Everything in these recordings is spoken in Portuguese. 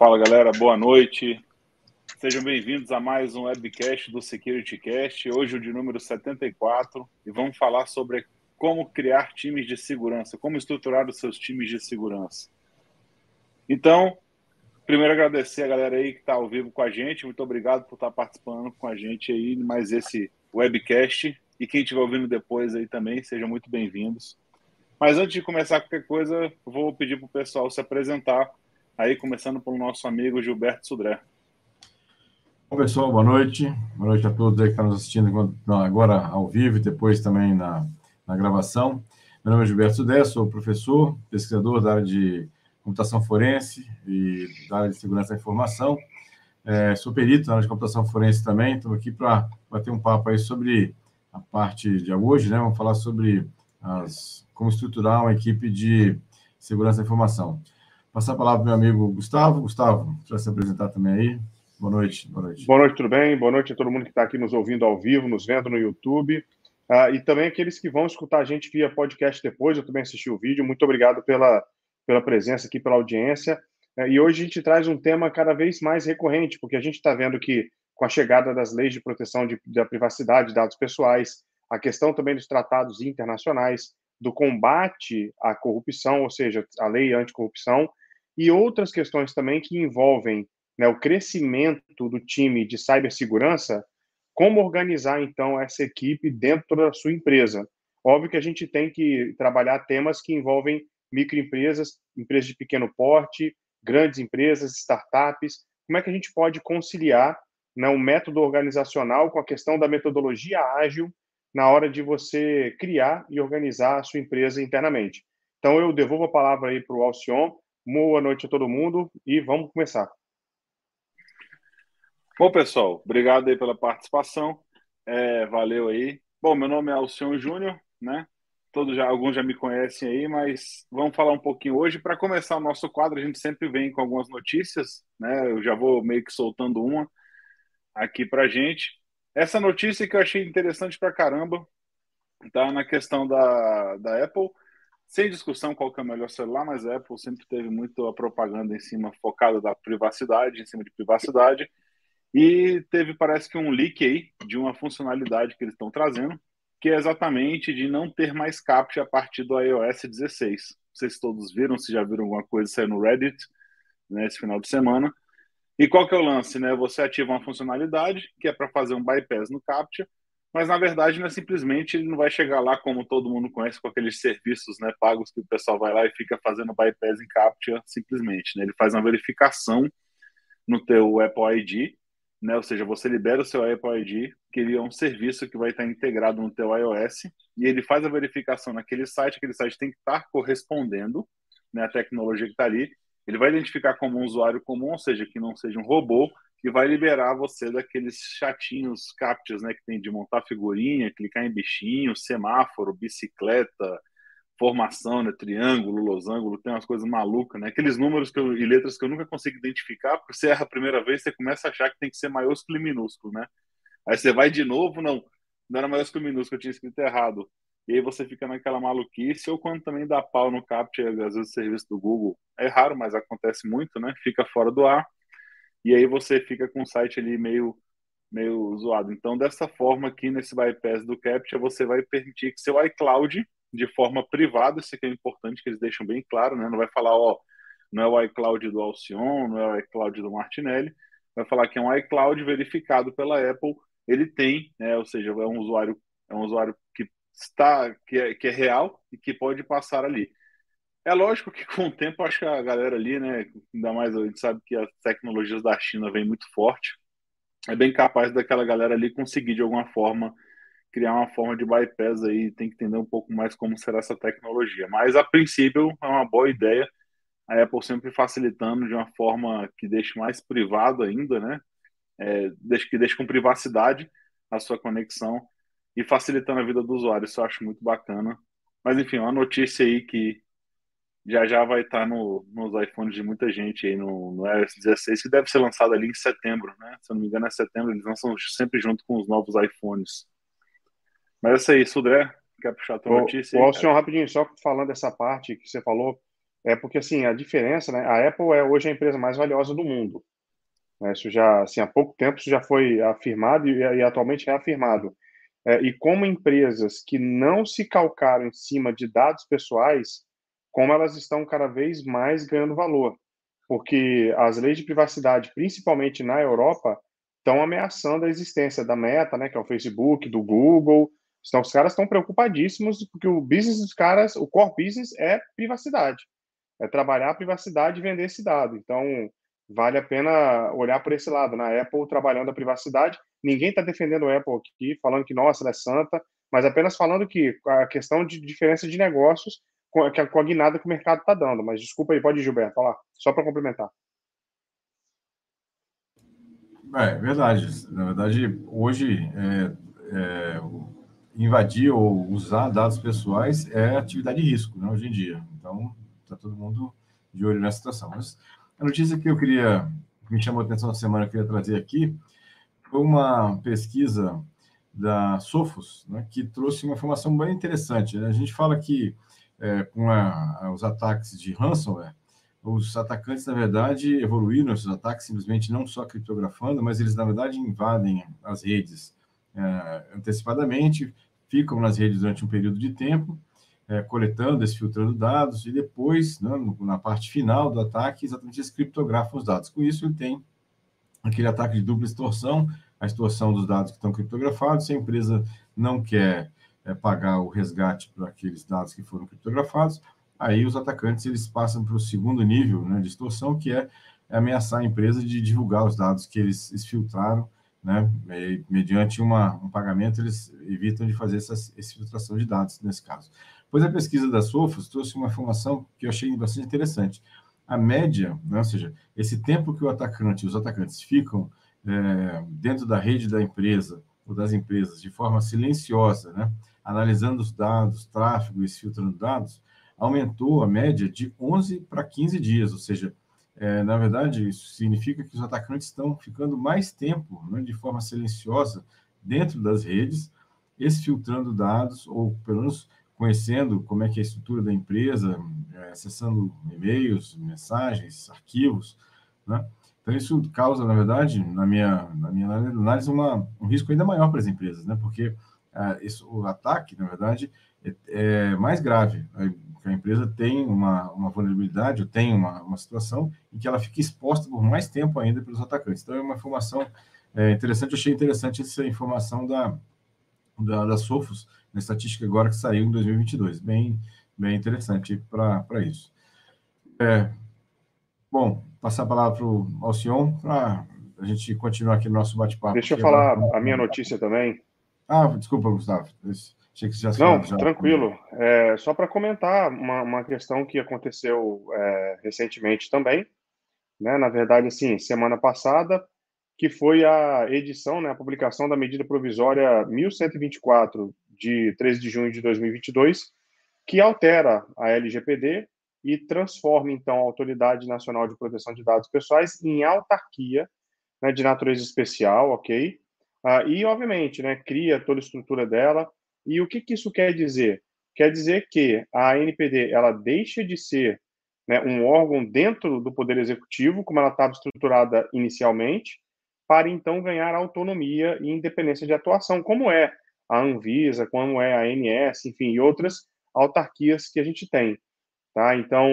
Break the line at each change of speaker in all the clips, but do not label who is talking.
Fala galera, boa noite. Sejam bem-vindos a mais um webcast do SecurityCast, hoje o de número 74, e vamos falar sobre como criar times de segurança, como estruturar os seus times de segurança. Então, primeiro agradecer a galera aí que está ao vivo com a gente, muito obrigado por estar participando com a gente aí mais esse webcast, e quem estiver ouvindo depois aí também, sejam muito bem-vindos. Mas antes de começar qualquer coisa, vou pedir para o pessoal se apresentar, aí começando pelo nosso amigo Gilberto Sudré.
Bom, pessoal, boa noite. Boa noite a todos aí que estão nos assistindo agora ao vivo e depois também na, na gravação. Meu nome é Gilberto Sudré, sou professor, pesquisador da área de computação forense e da área de segurança da informação. É, sou perito na área de computação forense também. Estou aqui para bater um papo aí sobre a parte de hoje, né? Vamos falar sobre as como estruturar uma equipe de segurança da informação. Passar a palavra para o meu amigo Gustavo. Gustavo, para se apresentar também aí. Boa noite,
boa noite. Boa noite, tudo bem? Boa noite a todo mundo que está aqui nos ouvindo ao vivo, nos vendo no YouTube. Uh, e também aqueles que vão escutar a gente via podcast depois. Eu também assisti o vídeo. Muito obrigado pela, pela presença aqui, pela audiência. Uh, e hoje a gente traz um tema cada vez mais recorrente, porque a gente está vendo que, com a chegada das leis de proteção de, da privacidade de dados pessoais, a questão também dos tratados internacionais, do combate à corrupção, ou seja, a lei anticorrupção, e outras questões também que envolvem né, o crescimento do time de cibersegurança, como organizar então essa equipe dentro da sua empresa. Óbvio que a gente tem que trabalhar temas que envolvem microempresas, empresas de pequeno porte, grandes empresas, startups. Como é que a gente pode conciliar né, um método organizacional com a questão da metodologia ágil na hora de você criar e organizar a sua empresa internamente. Então, eu devolvo a palavra aí para o Alcion. Boa noite a todo mundo e vamos começar.
Bom, pessoal, obrigado aí pela participação. É, valeu aí. Bom, meu nome é Alcion Júnior, né? Todos já, alguns já me conhecem aí, mas vamos falar um pouquinho hoje. Para começar o nosso quadro, a gente sempre vem com algumas notícias, né? Eu já vou meio que soltando uma aqui para gente. Essa notícia que eu achei interessante pra caramba, tá na questão da, da Apple. Sem discussão qual que é o melhor celular, mas a Apple sempre teve muito a propaganda em cima, focada da privacidade, em cima de privacidade. E teve, parece que, um leak aí de uma funcionalidade que eles estão trazendo, que é exatamente de não ter mais CAPTCHA a partir do iOS 16. Não sei se todos viram, se já viram alguma coisa sair no Reddit né, esse final de semana. E qual que é o lance, né? Você ativa uma funcionalidade que é para fazer um bypass no CAPTCHA, mas na verdade não é simplesmente ele não vai chegar lá como todo mundo conhece com aqueles serviços, né, pagos que o pessoal vai lá e fica fazendo bypass em CAPTCHA simplesmente, né? Ele faz uma verificação no teu Apple ID, né? Ou seja, você libera o seu Apple ID, que ele é um serviço que vai estar integrado no teu iOS, e ele faz a verificação naquele site, aquele site tem que estar correspondendo, né, a tecnologia que está ali, ele vai identificar como um usuário comum, ou seja, que não seja um robô, e vai liberar você daqueles chatinhos captchas, né, que tem de montar figurinha, clicar em bichinho, semáforo, bicicleta, formação, né, triângulo, losango, tem umas coisas malucas, né? Aqueles números eu, e letras que eu nunca consigo identificar, porque você erra a primeira vez, você começa a achar que tem que ser maiúsculo e minúsculo, né? Aí você vai de novo, não, não era maiúsculo e minúsculo, eu tinha escrito errado. E aí você fica naquela maluquice, ou quando também dá pau no CAPTCHA, às vezes o serviço do Google é raro, mas acontece muito, né? Fica fora do ar, e aí você fica com o site ali meio, meio zoado. Então, dessa forma aqui, nesse bypass do CAPTCHA, você vai permitir que seu iCloud, de forma privada, isso aqui é importante que eles deixam bem claro, né? Não vai falar, ó, não é o iCloud do Alcion, não é o iCloud do Martinelli, vai falar que é um iCloud verificado pela Apple, ele tem, né? Ou seja, é um usuário, é um usuário que está que é, que é real e que pode passar ali. É lógico que com o tempo acho que a galera ali, né, ainda mais a gente sabe que as tecnologias da China vêm muito forte, é bem capaz daquela galera ali conseguir de alguma forma criar uma forma de bypass aí, tem que entender um pouco mais como será essa tecnologia. Mas a princípio é uma boa ideia, a Apple sempre facilitando de uma forma que deixe mais privado ainda, né? É, que deixe com privacidade a sua conexão e facilitando a vida do usuário. Isso eu acho muito bacana. Mas enfim, uma notícia aí que já já vai estar no, nos iPhones de muita gente aí no, no iOS 16, que deve ser lançado ali em setembro, né? Se eu não me engano, é setembro, eles lançam sempre junto com os novos iPhones. Mas é isso aí, Sudré, quer puxar a tua
o,
notícia?
Aí, o senhor, rapidinho, só falando dessa parte que você falou, é porque assim a diferença, né? A Apple é hoje a empresa mais valiosa do mundo. Né? Isso já, assim, há pouco tempo isso já foi afirmado e, e atualmente é afirmado. É, e como empresas que não se calcaram em cima de dados pessoais, como elas estão cada vez mais ganhando valor, porque as leis de privacidade, principalmente na Europa, estão ameaçando a existência da Meta, né, que é o Facebook, do Google. Então, os caras estão preocupadíssimos porque o business dos caras, o core business é privacidade, é trabalhar a privacidade e vender esse dado. Então, vale a pena olhar por esse lado. Na né? Apple, trabalhando a privacidade, ninguém está defendendo a Apple aqui, falando que, nossa, ela é santa, mas apenas falando que a questão de diferença de negócios com a, com a guinada que o mercado está dando. Mas desculpa aí, pode ir, Gilberto, falar, só para complementar.
É verdade. Na verdade, hoje, é, é, invadir ou usar dados pessoais é atividade de risco, né, hoje em dia. Então, está todo mundo de olho nessa situação. Mas a notícia que eu queria, que me chamou a atenção na semana, que eu queria trazer aqui, foi uma pesquisa da Sophos, né, que trouxe uma informação bem interessante. Né? A gente fala que é, com a, os ataques de ransomware, os atacantes, na verdade, evoluíram esses ataques simplesmente não só criptografando, mas eles, na verdade, invadem as redes é, antecipadamente, ficam nas redes durante um período de tempo, é, coletando, desfiltrando dados, e depois, né, na parte final do ataque, exatamente eles criptografam os dados. Com isso, ele tem aquele ataque de dupla extorsão, a extorsão dos dados que estão criptografados, se a empresa não quer é, pagar o resgate para aqueles dados que foram criptografados, aí os atacantes eles passam para o segundo nível né, de extorsão, que é ameaçar a empresa de divulgar os dados que eles filtraram, né, mediante uma, um pagamento, eles evitam de fazer essa, essa filtração de dados, nesse caso. Pois a pesquisa da Sofos trouxe uma informação que eu achei bastante interessante. A média, né, ou seja, esse tempo que o atacante, os atacantes ficam é, dentro da rede da empresa ou das empresas de forma silenciosa, né, analisando os dados, tráfego e filtrando dados, aumentou a média de 11 para 15 dias, ou seja, é, na verdade, isso significa que os atacantes estão ficando mais tempo né, de forma silenciosa dentro das redes, exfiltrando dados, ou pelo menos conhecendo como é que é a estrutura da empresa, é, acessando e-mails, mensagens, arquivos, né? Então, isso causa, na verdade, na minha, na minha análise, uma, um risco ainda maior para as empresas, né? Porque ah, isso, o ataque, na verdade, é, é mais grave. A empresa tem uma, uma vulnerabilidade, ou tem uma, uma situação em que ela fica exposta por mais tempo ainda pelos atacantes. Então, é uma informação é, interessante. Eu achei interessante essa informação da, da, da Sofos, na estatística agora que saiu em 2022. Bem, bem interessante para isso. É, bom, passar a palavra para o Alcion para a gente continuar aqui no nosso bate-papo.
Deixa eu falar a minha notícia também.
Ah, desculpa, Gustavo. Achei que
já Não, já... tranquilo. É, só para comentar uma, uma questão que aconteceu é, recentemente também. Né? Na verdade, assim, semana passada, que foi a edição, né, a publicação da medida provisória 1124 de 13 de junho de 2022, que altera a LGPD e transforma, então, a Autoridade Nacional de Proteção de Dados Pessoais em autarquia né, de natureza especial, ok? Ah, e, obviamente, né, cria toda a estrutura dela. E o que, que isso quer dizer? Quer dizer que a NPD ela deixa de ser né, um órgão dentro do Poder Executivo, como ela estava estruturada inicialmente, para então ganhar autonomia e independência de atuação, como é a Anvisa, como é a ANS, enfim, e outras autarquias que a gente tem. Tá? Então,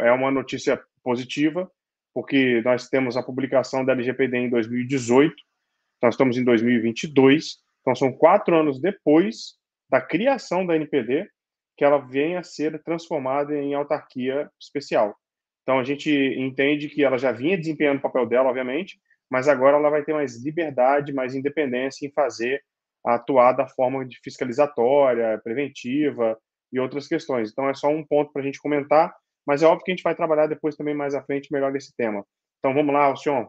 é uma notícia positiva, porque nós temos a publicação da LGPD em 2018, nós estamos em 2022, então são quatro anos depois da criação da NPD que ela venha a ser transformada em autarquia especial. Então, a gente entende que ela já vinha desempenhando o papel dela, obviamente, mas agora ela vai ter mais liberdade, mais independência em fazer atuar da forma de fiscalizatória, preventiva e outras questões. Então é só um ponto para a gente comentar, mas é óbvio que a gente vai trabalhar depois também mais à frente melhor nesse tema. Então vamos lá, Alcion.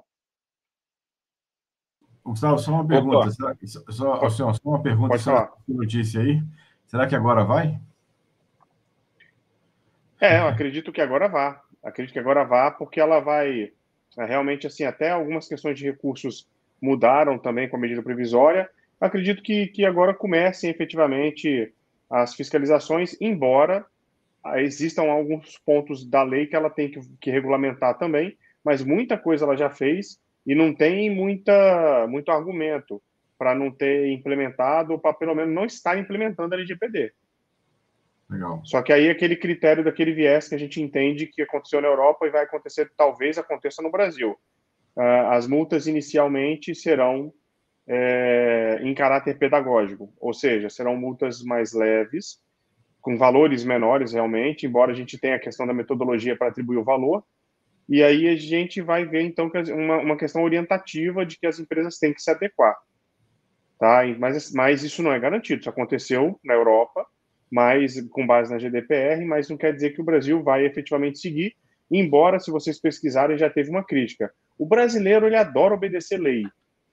Gustavo, só uma pergunta. Será, só, Alcion, só uma pergunta. Falar. Notícia aí. Será que agora vai?
É, eu acredito que agora vá. Acredito que agora vá, porque ela vai é, realmente, assim, até algumas questões de recursos mudaram também com a medida provisória. Acredito que, que agora comecem efetivamente as fiscalizações, embora existam alguns pontos da lei que ela tem que, que regulamentar também, mas muita coisa ela já fez e não tem muita, muito argumento para não ter implementado ou para pelo menos não estar implementando a LGPD. Legal. Só que aí aquele critério daquele viés que a gente entende que aconteceu na Europa e vai acontecer, talvez aconteça no Brasil. Uh, as multas inicialmente serão é, em caráter pedagógico, ou seja, serão multas mais leves, com valores menores realmente, embora a gente tenha a questão da metodologia para atribuir o valor, e aí a gente vai ver então uma, uma questão orientativa de que as empresas têm que se adequar. Tá? Mas, mas isso não é garantido, isso aconteceu na Europa, mas com base na GDPR, mas não quer dizer que o Brasil vai efetivamente seguir, embora, se vocês pesquisarem, já teve uma crítica. O brasileiro, ele adora obedecer lei,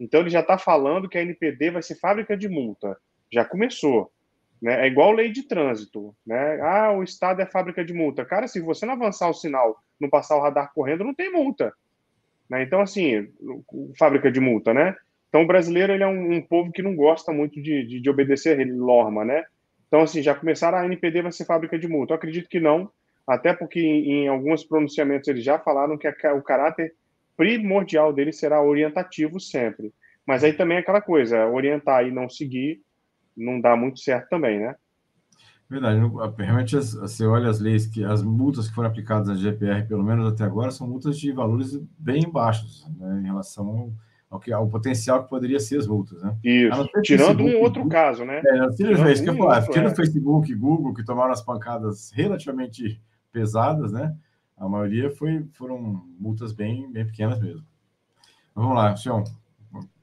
então ele já está falando que a NPD vai ser fábrica de multa. Já começou. Né? É igual lei de trânsito. Né? Ah, o Estado é fábrica de multa. Cara, se você não avançar o sinal, não passar o radar correndo, não tem multa. Né? Então, assim, fábrica de multa, né? Então, o brasileiro ele é um, um povo que não gosta muito de, de, de obedecer norma, né? Então, assim, já começaram a NPD vai ser fábrica de multa. Eu acredito que não, até porque em, em alguns pronunciamentos eles já falaram que a, o caráter primordial dele será orientativo sempre. Mas aí também é aquela coisa, orientar e não seguir não dá muito certo também, né?
Verdade. Realmente, você olha as leis, que as multas que foram aplicadas na GPR, pelo menos até agora, são multas de valores bem baixos né, em relação ao, que, ao potencial que poderia ser as multas. Né?
Isso, tirando Facebook, um outro caso, né? É,
tirando, é, que eu falar, é. Facebook, Google, que tomaram as pancadas relativamente pesadas, né? A maioria foi, foram multas bem, bem pequenas mesmo. vamos lá, Xion.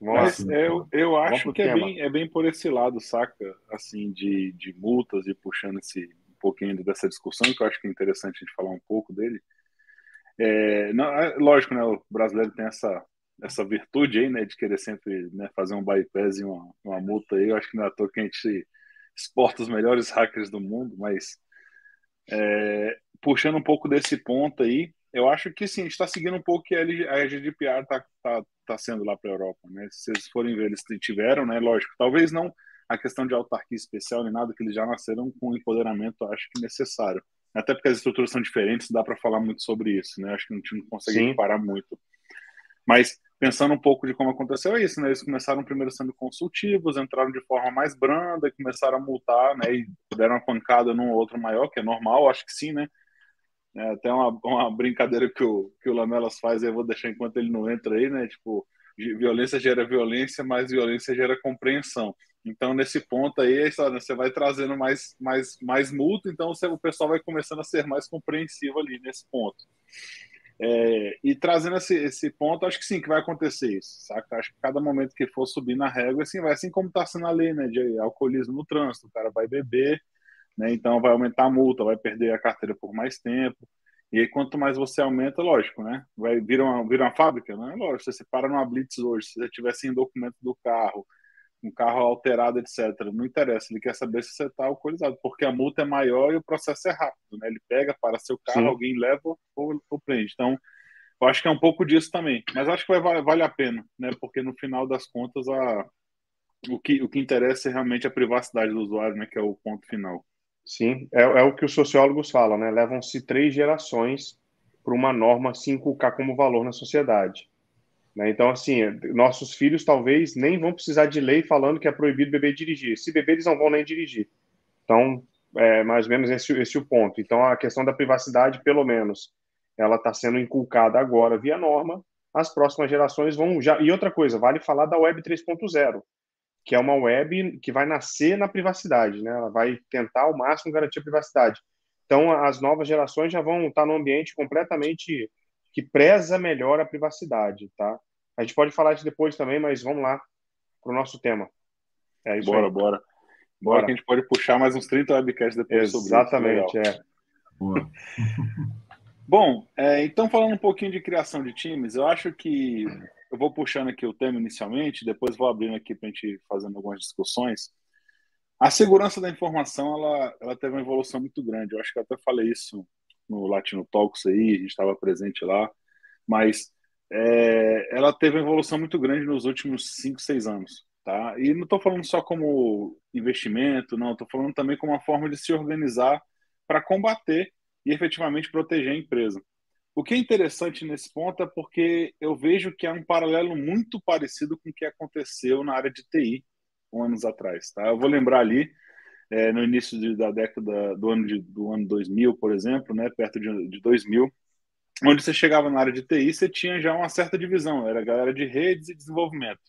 Mas eu, eu acho que é bem, é bem por esse lado, saca? Assim, de, de multas e puxando esse um pouquinho dessa discussão, que eu acho que é interessante a gente falar um pouco dele. É, não, é, lógico, né? O brasileiro tem essa, essa virtude aí, né? De querer sempre né, fazer um bypass e uma, uma multa aí. Eu acho que não é à toa que a gente exporta os melhores hackers do mundo, mas é, puxando um pouco desse ponto aí, eu acho que sim, a gente está seguindo um pouco que a GDPR está tá, tá sendo lá para a Europa. Né? Se vocês forem ver, eles tiveram, né? lógico, talvez não a questão de autarquia especial nem nada, que eles já nasceram com empoderamento, acho que necessário. Até porque as estruturas são diferentes, dá para falar muito sobre isso, né? Acho que a gente não consegue parar muito. Mas pensando um pouco de como aconteceu é isso, né? Eles começaram primeiro sendo consultivos, entraram de forma mais branda, começaram a multar, né? E deram uma pancada num outro maior, que é normal, acho que sim, né? É até uma, uma brincadeira que o, que o Lamelas faz, eu vou deixar enquanto ele não entra aí, né? Tipo, violência gera violência, mas violência gera compreensão. Então, nesse ponto aí, é você vai trazendo mais, mais, mais multa, então o pessoal vai começando a ser mais compreensivo ali nesse ponto. É, e trazendo esse, esse ponto, acho que sim, que vai acontecer isso, saca? Acho que cada momento que for subir na régua, assim, vai assim como está sendo a lei, né, de alcoolismo no trânsito, o cara vai beber, né? Então vai aumentar a multa, vai perder a carteira por mais tempo. E aí, quanto mais você aumenta, lógico, né? Vai vir uma, vir uma fábrica, né? Lógico, você para numa blitz hoje, se você tiver sem documento do carro, um carro alterado, etc. Não interessa, ele quer saber se você está alcoolizado, porque a multa é maior e o processo é rápido, né? Ele pega para seu carro, Sim. alguém leva ou, ou prende. Então, eu acho que é um pouco disso também. Mas acho que vai, vale a pena, né? Porque no final das contas, a, o, que, o que interessa é realmente a privacidade do usuário, né? Que é o ponto final.
Sim, é, é o que os sociólogos falam, né? Levam-se três gerações para uma norma se inculcar como valor na sociedade. Né? Então, assim, nossos filhos talvez nem vão precisar de lei falando que é proibido beber dirigir. Se beber, eles não vão nem dirigir. Então, é mais ou menos esse, esse o ponto. Então, a questão da privacidade, pelo menos, ela está sendo inculcada agora via norma. As próximas gerações vão já. E outra coisa, vale falar da Web 3.0 que é uma web que vai nascer na privacidade, né? Ela vai tentar ao máximo garantir a privacidade. Então, as novas gerações já vão estar num ambiente completamente que preza melhor a privacidade, tá? A gente pode falar isso depois também, mas vamos lá para o nosso tema.
É isso bora, aí. bora. Bora, bora. que a gente pode puxar mais uns 30 webcasts depois
Exatamente, sobre isso.
Exatamente, é. Bom, é, então falando um pouquinho de criação de times, eu acho que eu vou puxando aqui o tema inicialmente, depois vou abrindo aqui para a gente fazendo algumas discussões. A segurança da informação, ela, ela teve uma evolução muito grande. Eu acho que eu até falei isso no Latino Talks aí, a gente estava presente lá, mas é, ela teve uma evolução muito grande nos últimos 5, 6 anos. Tá? E não estou falando só como investimento, não, estou falando também como uma forma de se organizar para combater e efetivamente proteger a empresa. O que é interessante nesse ponto é porque eu vejo que é um paralelo muito parecido com o que aconteceu na área de TI anos atrás. Tá? Eu vou lembrar ali, é, no início de, da década do ano, de, do ano 2000, por exemplo, né, perto de, de 2000, onde você chegava na área de TI, você tinha já uma certa divisão, era a galera de redes e desenvolvimento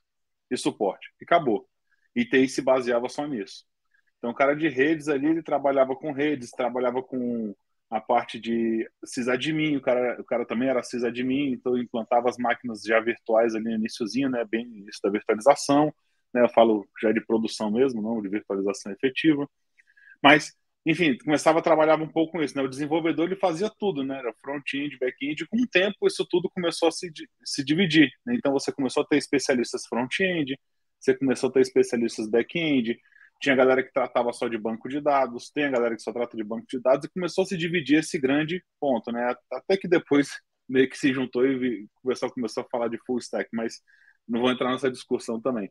e suporte, e acabou. E TI se baseava só nisso. Então, o cara de redes ali, ele trabalhava com redes, trabalhava com a parte de sysadmin, o cara, o cara também era sysadmin, então implantava as máquinas já virtuais ali no iníciozinho, né, bem início da virtualização, né, eu falo já de produção mesmo, não de virtualização efetiva, mas enfim, começava a trabalhar um pouco com isso, né? O desenvolvedor ele fazia tudo, né? Era front-end, back-end. Com o tempo, isso tudo começou a se, se dividir. Né? Então, você começou a ter especialistas front-end, você começou a ter especialistas back-end, tinha galera que tratava só de banco de dados, tem a galera que só trata de banco de dados, e começou a se dividir esse grande ponto, né? Até que depois meio que se juntou e começou a falar de full stack, mas não vou entrar nessa discussão também.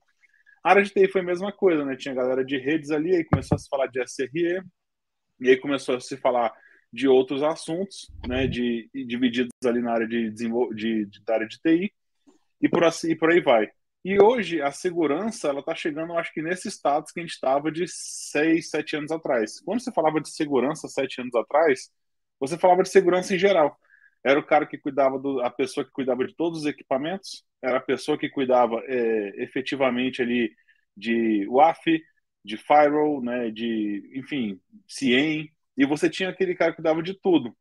A área de TI foi a mesma coisa, né? Tinha galera de redes ali, aí começou a se falar de SRE, e aí começou a se falar de outros assuntos, né, de, divididos ali na área de, de, de, da área de TI, e por, assim, e por aí vai. E hoje a segurança ela está chegando, acho que nesse status que a gente estava de seis, sete anos atrás. Quando você falava de segurança sete anos atrás, você falava de segurança em geral. Era o cara que cuidava do, a pessoa que cuidava de todos os equipamentos, era a pessoa que cuidava é, efetivamente ali de WAF, de firewall, né, de, enfim, CIEM, e você tinha aquele cara que dava de tudo.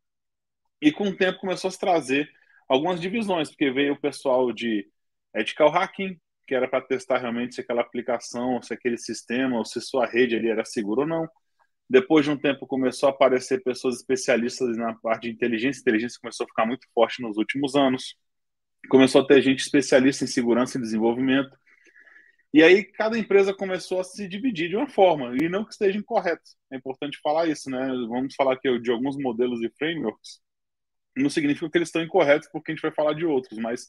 E com o tempo começou a se trazer algumas divisões, porque veio o pessoal de ethical hacking, que era para testar realmente se aquela aplicação, se aquele sistema, ou se sua rede ali era segura ou não. Depois de um tempo começou a aparecer pessoas especialistas na parte de inteligência, inteligência começou a ficar muito forte nos últimos anos. Começou a ter gente especialista em segurança e desenvolvimento. E aí cada empresa começou a se dividir de uma forma, e não que esteja incorreto. É importante falar isso, né? Vamos falar aqui de alguns modelos e frameworks. Não significa que eles estão incorretos porque a gente vai falar de outros, mas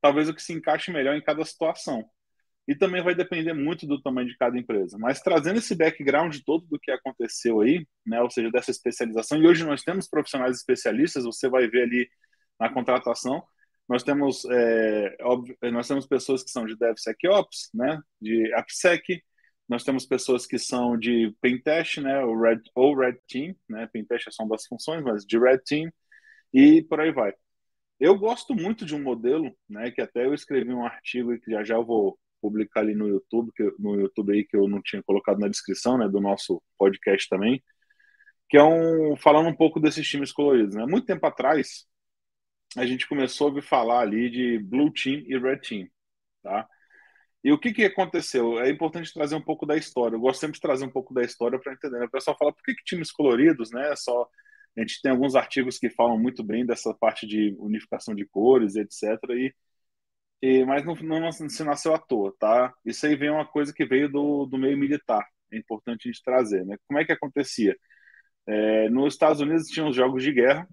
talvez o que se encaixe melhor em cada situação. E também vai depender muito do tamanho de cada empresa. Mas trazendo esse background todo do que aconteceu aí, né, ou seja, dessa especialização, e hoje nós temos profissionais especialistas, você vai ver ali na contratação, nós temos, é, óbvio, nós temos pessoas que são de DevSecOps, né, de AppSec, nós temos pessoas que são de Pentest, né, ou Red, ou Red Team, né, Pentest é só uma das funções, mas de Red Team, e por aí vai. Eu gosto muito de um modelo, né, que até eu escrevi um artigo e que já já eu vou publicar ali no YouTube, que, no YouTube aí que eu não tinha colocado na descrição, né, do nosso podcast também, que é um falando um pouco desses times coloridos, né? Muito tempo atrás, a gente começou a ouvir falar ali de Blue Team e Red Team, tá? E o que, que aconteceu? É importante trazer um pouco da história. Eu gosto sempre de trazer um pouco da história para entender. Né? O pessoal fala, por que, que times coloridos, né? Só a gente tem alguns artigos que falam muito bem dessa parte de unificação de cores, etc. E, e mas não, não, se nasceu à toa, tá? Isso aí vem uma coisa que veio do, do meio militar. É importante a gente trazer, né? Como é que acontecia? É, nos Estados Unidos tinham os jogos de guerra,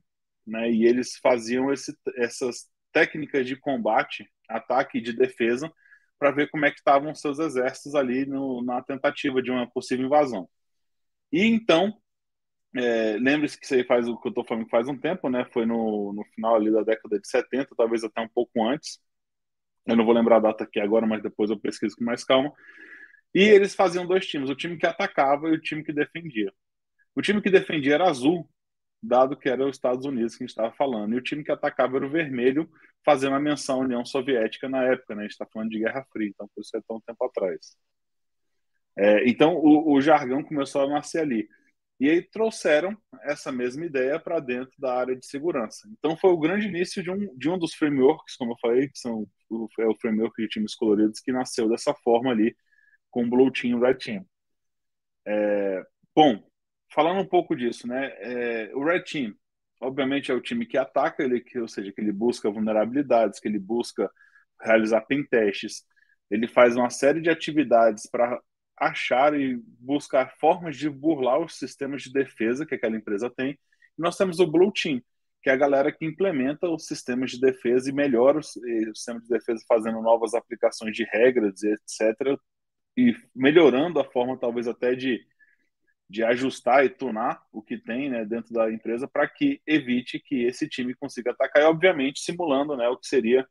né? E eles faziam esse, essas técnicas de combate, ataque e de defesa para ver como é que estavam seus exércitos ali no, na tentativa de uma possível invasão. E então, é, lembre-se que isso aí faz o que eu estou falando faz um tempo, né? Foi no, no final ali da década de 70, talvez até um pouco antes. Eu não vou lembrar a data aqui agora, mas depois eu pesquiso com mais calma. E eles faziam dois times, o time que atacava e o time que defendia. O time que defendia era azul, dado que era os Estados Unidos que a gente estava falando. E o time que atacava era o vermelho, fazendo a menção à União Soviética na época, né? A gente está falando de Guerra Fria, então por isso é tão tempo atrás. É, então o, o, jargão começou a nascer ali. E aí trouxeram essa mesma ideia para dentro da área de segurança. Então foi o grande início de um, de um dos frameworks, como eu falei, que são o, é o framework de times coloridos, que nasceu dessa forma ali, com Blue Team e Red Team. É, bom, falando um pouco disso, né? É, o Red Team, obviamente, é o time que ataca, ele, que, ou seja, que ele busca vulnerabilidades, que ele busca realizar pen testes, ele faz uma série de atividades para achar e buscar formas de burlar os sistemas de defesa que aquela empresa tem. E nós temos o Blue Team, que é a galera que implementa os sistemas de defesa e melhora o sistema de defesa fazendo novas aplicações de regras, etc., e melhorando a forma, talvez até de de ajustar e tunar o que tem né, dentro da empresa para que evite que esse time consiga atacar e, obviamente, simulando né, o que seria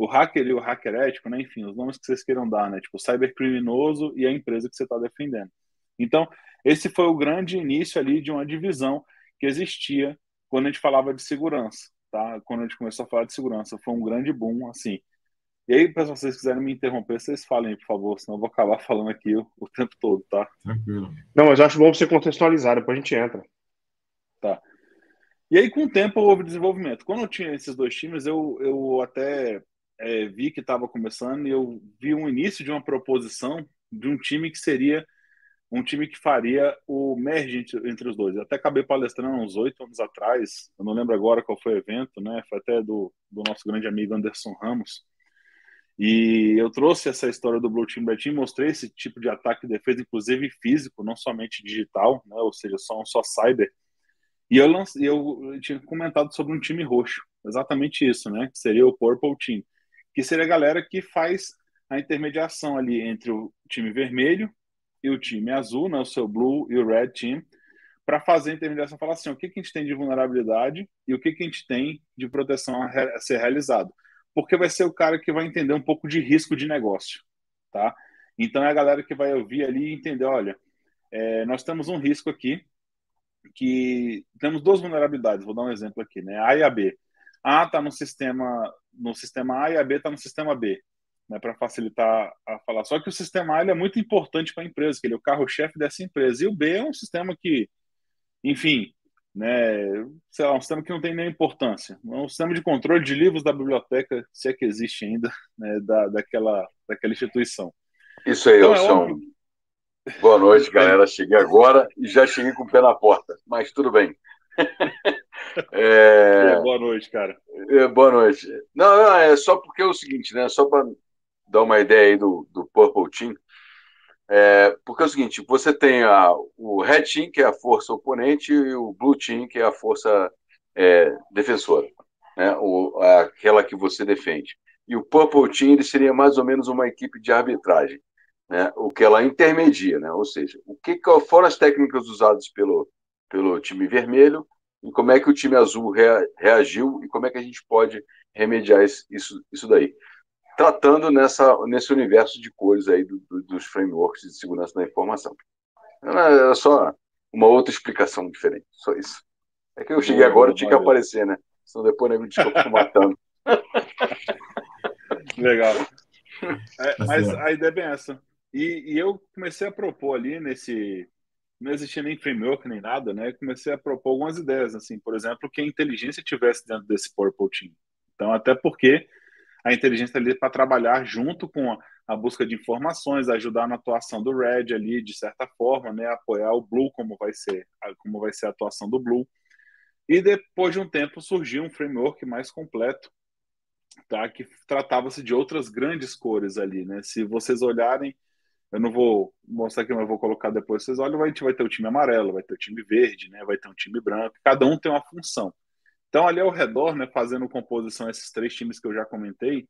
o hacker e o hacker ético, né, enfim, os nomes que vocês queiram dar, né, tipo cybercriminoso e a empresa que você está defendendo. Então, esse foi o grande início ali de uma divisão que existia quando a gente falava de segurança, tá? Quando a gente começou a falar de segurança, foi um grande boom, assim. E aí, pessoal, se vocês quiserem me interromper, vocês falem, por favor, senão eu vou acabar falando aqui o, o tempo todo, tá?
Tranquilo. Não, mas eu acho bom você contextualizar, depois a gente entra.
Tá. E aí, com o tempo, houve desenvolvimento. Quando eu tinha esses dois times, eu, eu até é, vi que estava começando e eu vi um início de uma proposição de um time que seria um time que faria o merge entre, os dois. Eu até acabei palestrando uns oito anos atrás, eu não lembro agora qual foi o evento, né? Foi até do, do nosso grande amigo Anderson Ramos. E eu trouxe essa história do Blue Team Red mostrei esse tipo de ataque e defesa, inclusive físico, não somente digital, né? ou seja, só, só cyber. E eu, eu tinha comentado sobre um time roxo, exatamente isso, né? Que seria o Purple Team, que seria a galera que faz a intermediação ali entre o time vermelho e o time azul, né, o seu blue e o red team, para fazer a intermediação falar assim, o que, que a gente tem de vulnerabilidade e o que, que a gente tem de proteção a, ser realizado. Porque vai ser o cara que vai entender um pouco de risco de negócio, tá? Então é a galera que vai ouvir ali e entender, olha, é, nós temos um risco aqui que temos duas vulnerabilidades, vou dar um exemplo aqui, né? A e a B. A está no sistema no sistema A e a B está no sistema B né, para facilitar a falar. Só que o sistema A é muito importante para a empresa, que ele é o carro-chefe dessa empresa. E o B é um sistema que, enfim, né, sei lá, um sistema que não tem nem importância. É um sistema de controle de livros da biblioteca, se é que existe ainda, né, da, daquela, daquela instituição.
Isso aí, então, Elson. É Boa noite, galera. Cheguei agora e já cheguei com o pé na porta, mas tudo bem.
É... É, boa noite, cara.
É, boa noite. Não, não, é só porque é o seguinte, né? Só para dar uma ideia aí do, do Purple Team. É, porque é o seguinte, você tem a, o Red Team, que é a força oponente, e o Blue Team, que é a força é, defensora, né? o, aquela que você defende. E o Purple Team ele seria mais ou menos uma equipe de arbitragem, né? o que ela intermedia, né? ou seja, o que foram as técnicas usadas pelo, pelo time vermelho e como é que o time azul rea, reagiu e como é que a gente pode remediar isso, isso daí tratando nessa, nesse universo de cores aí do, do, dos frameworks de segurança da informação. Era só uma outra explicação diferente, só isso. É que eu cheguei agora, eu tinha que aparecer, né? Senão depois né, me desculpa matando.
Legal. É, mas a ideia é bem essa. E, e, eu comecei a propor ali nesse. Não existia nem framework nem nada, né? Comecei a propor algumas ideias, assim, por exemplo, que a inteligência tivesse dentro desse Purple Team. Então, até porque a inteligência ali para trabalhar junto com a, busca de informações, ajudar na atuação do Red ali, de certa forma, né, apoiar o Blue como vai ser, como vai ser a atuação do Blue. E depois de um tempo surgiu um framework mais completo, tá, que tratava-se de outras grandes cores ali, né? Se vocês olharem, eu não vou mostrar aqui, mas vou colocar depois, vocês olham, a gente vai ter o time amarelo, vai ter o time verde, né, vai ter um time branco, cada um tem uma função. Então, ali ao redor, né, fazendo composição esses três times que eu já comentei,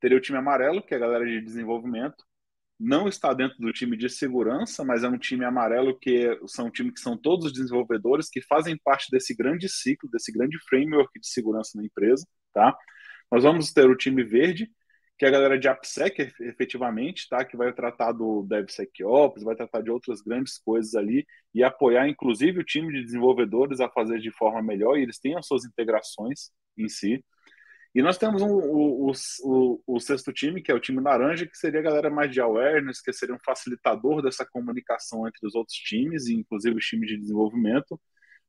teria o time amarelo, que é a galera de desenvolvimento, não está dentro do time de segurança, mas é um time amarelo que é, são um time que são todos os desenvolvedores que fazem parte desse grande ciclo, desse grande framework de segurança na empresa, tá? Nós vamos ter o time verde, que é a galera de AppSec, efetivamente, tá? Que vai tratar do DevSecOps, vai tratar de outras grandes coisas ali e apoiar, inclusive, o time de desenvolvedores a fazer de forma melhor e eles têm as suas integrações em si. E nós temos um, o, o, o, sexto time, que é o time laranja, que seria a galera mais de awareness, que seria um facilitador dessa comunicação entre os outros times, e inclusive os times de desenvolvimento,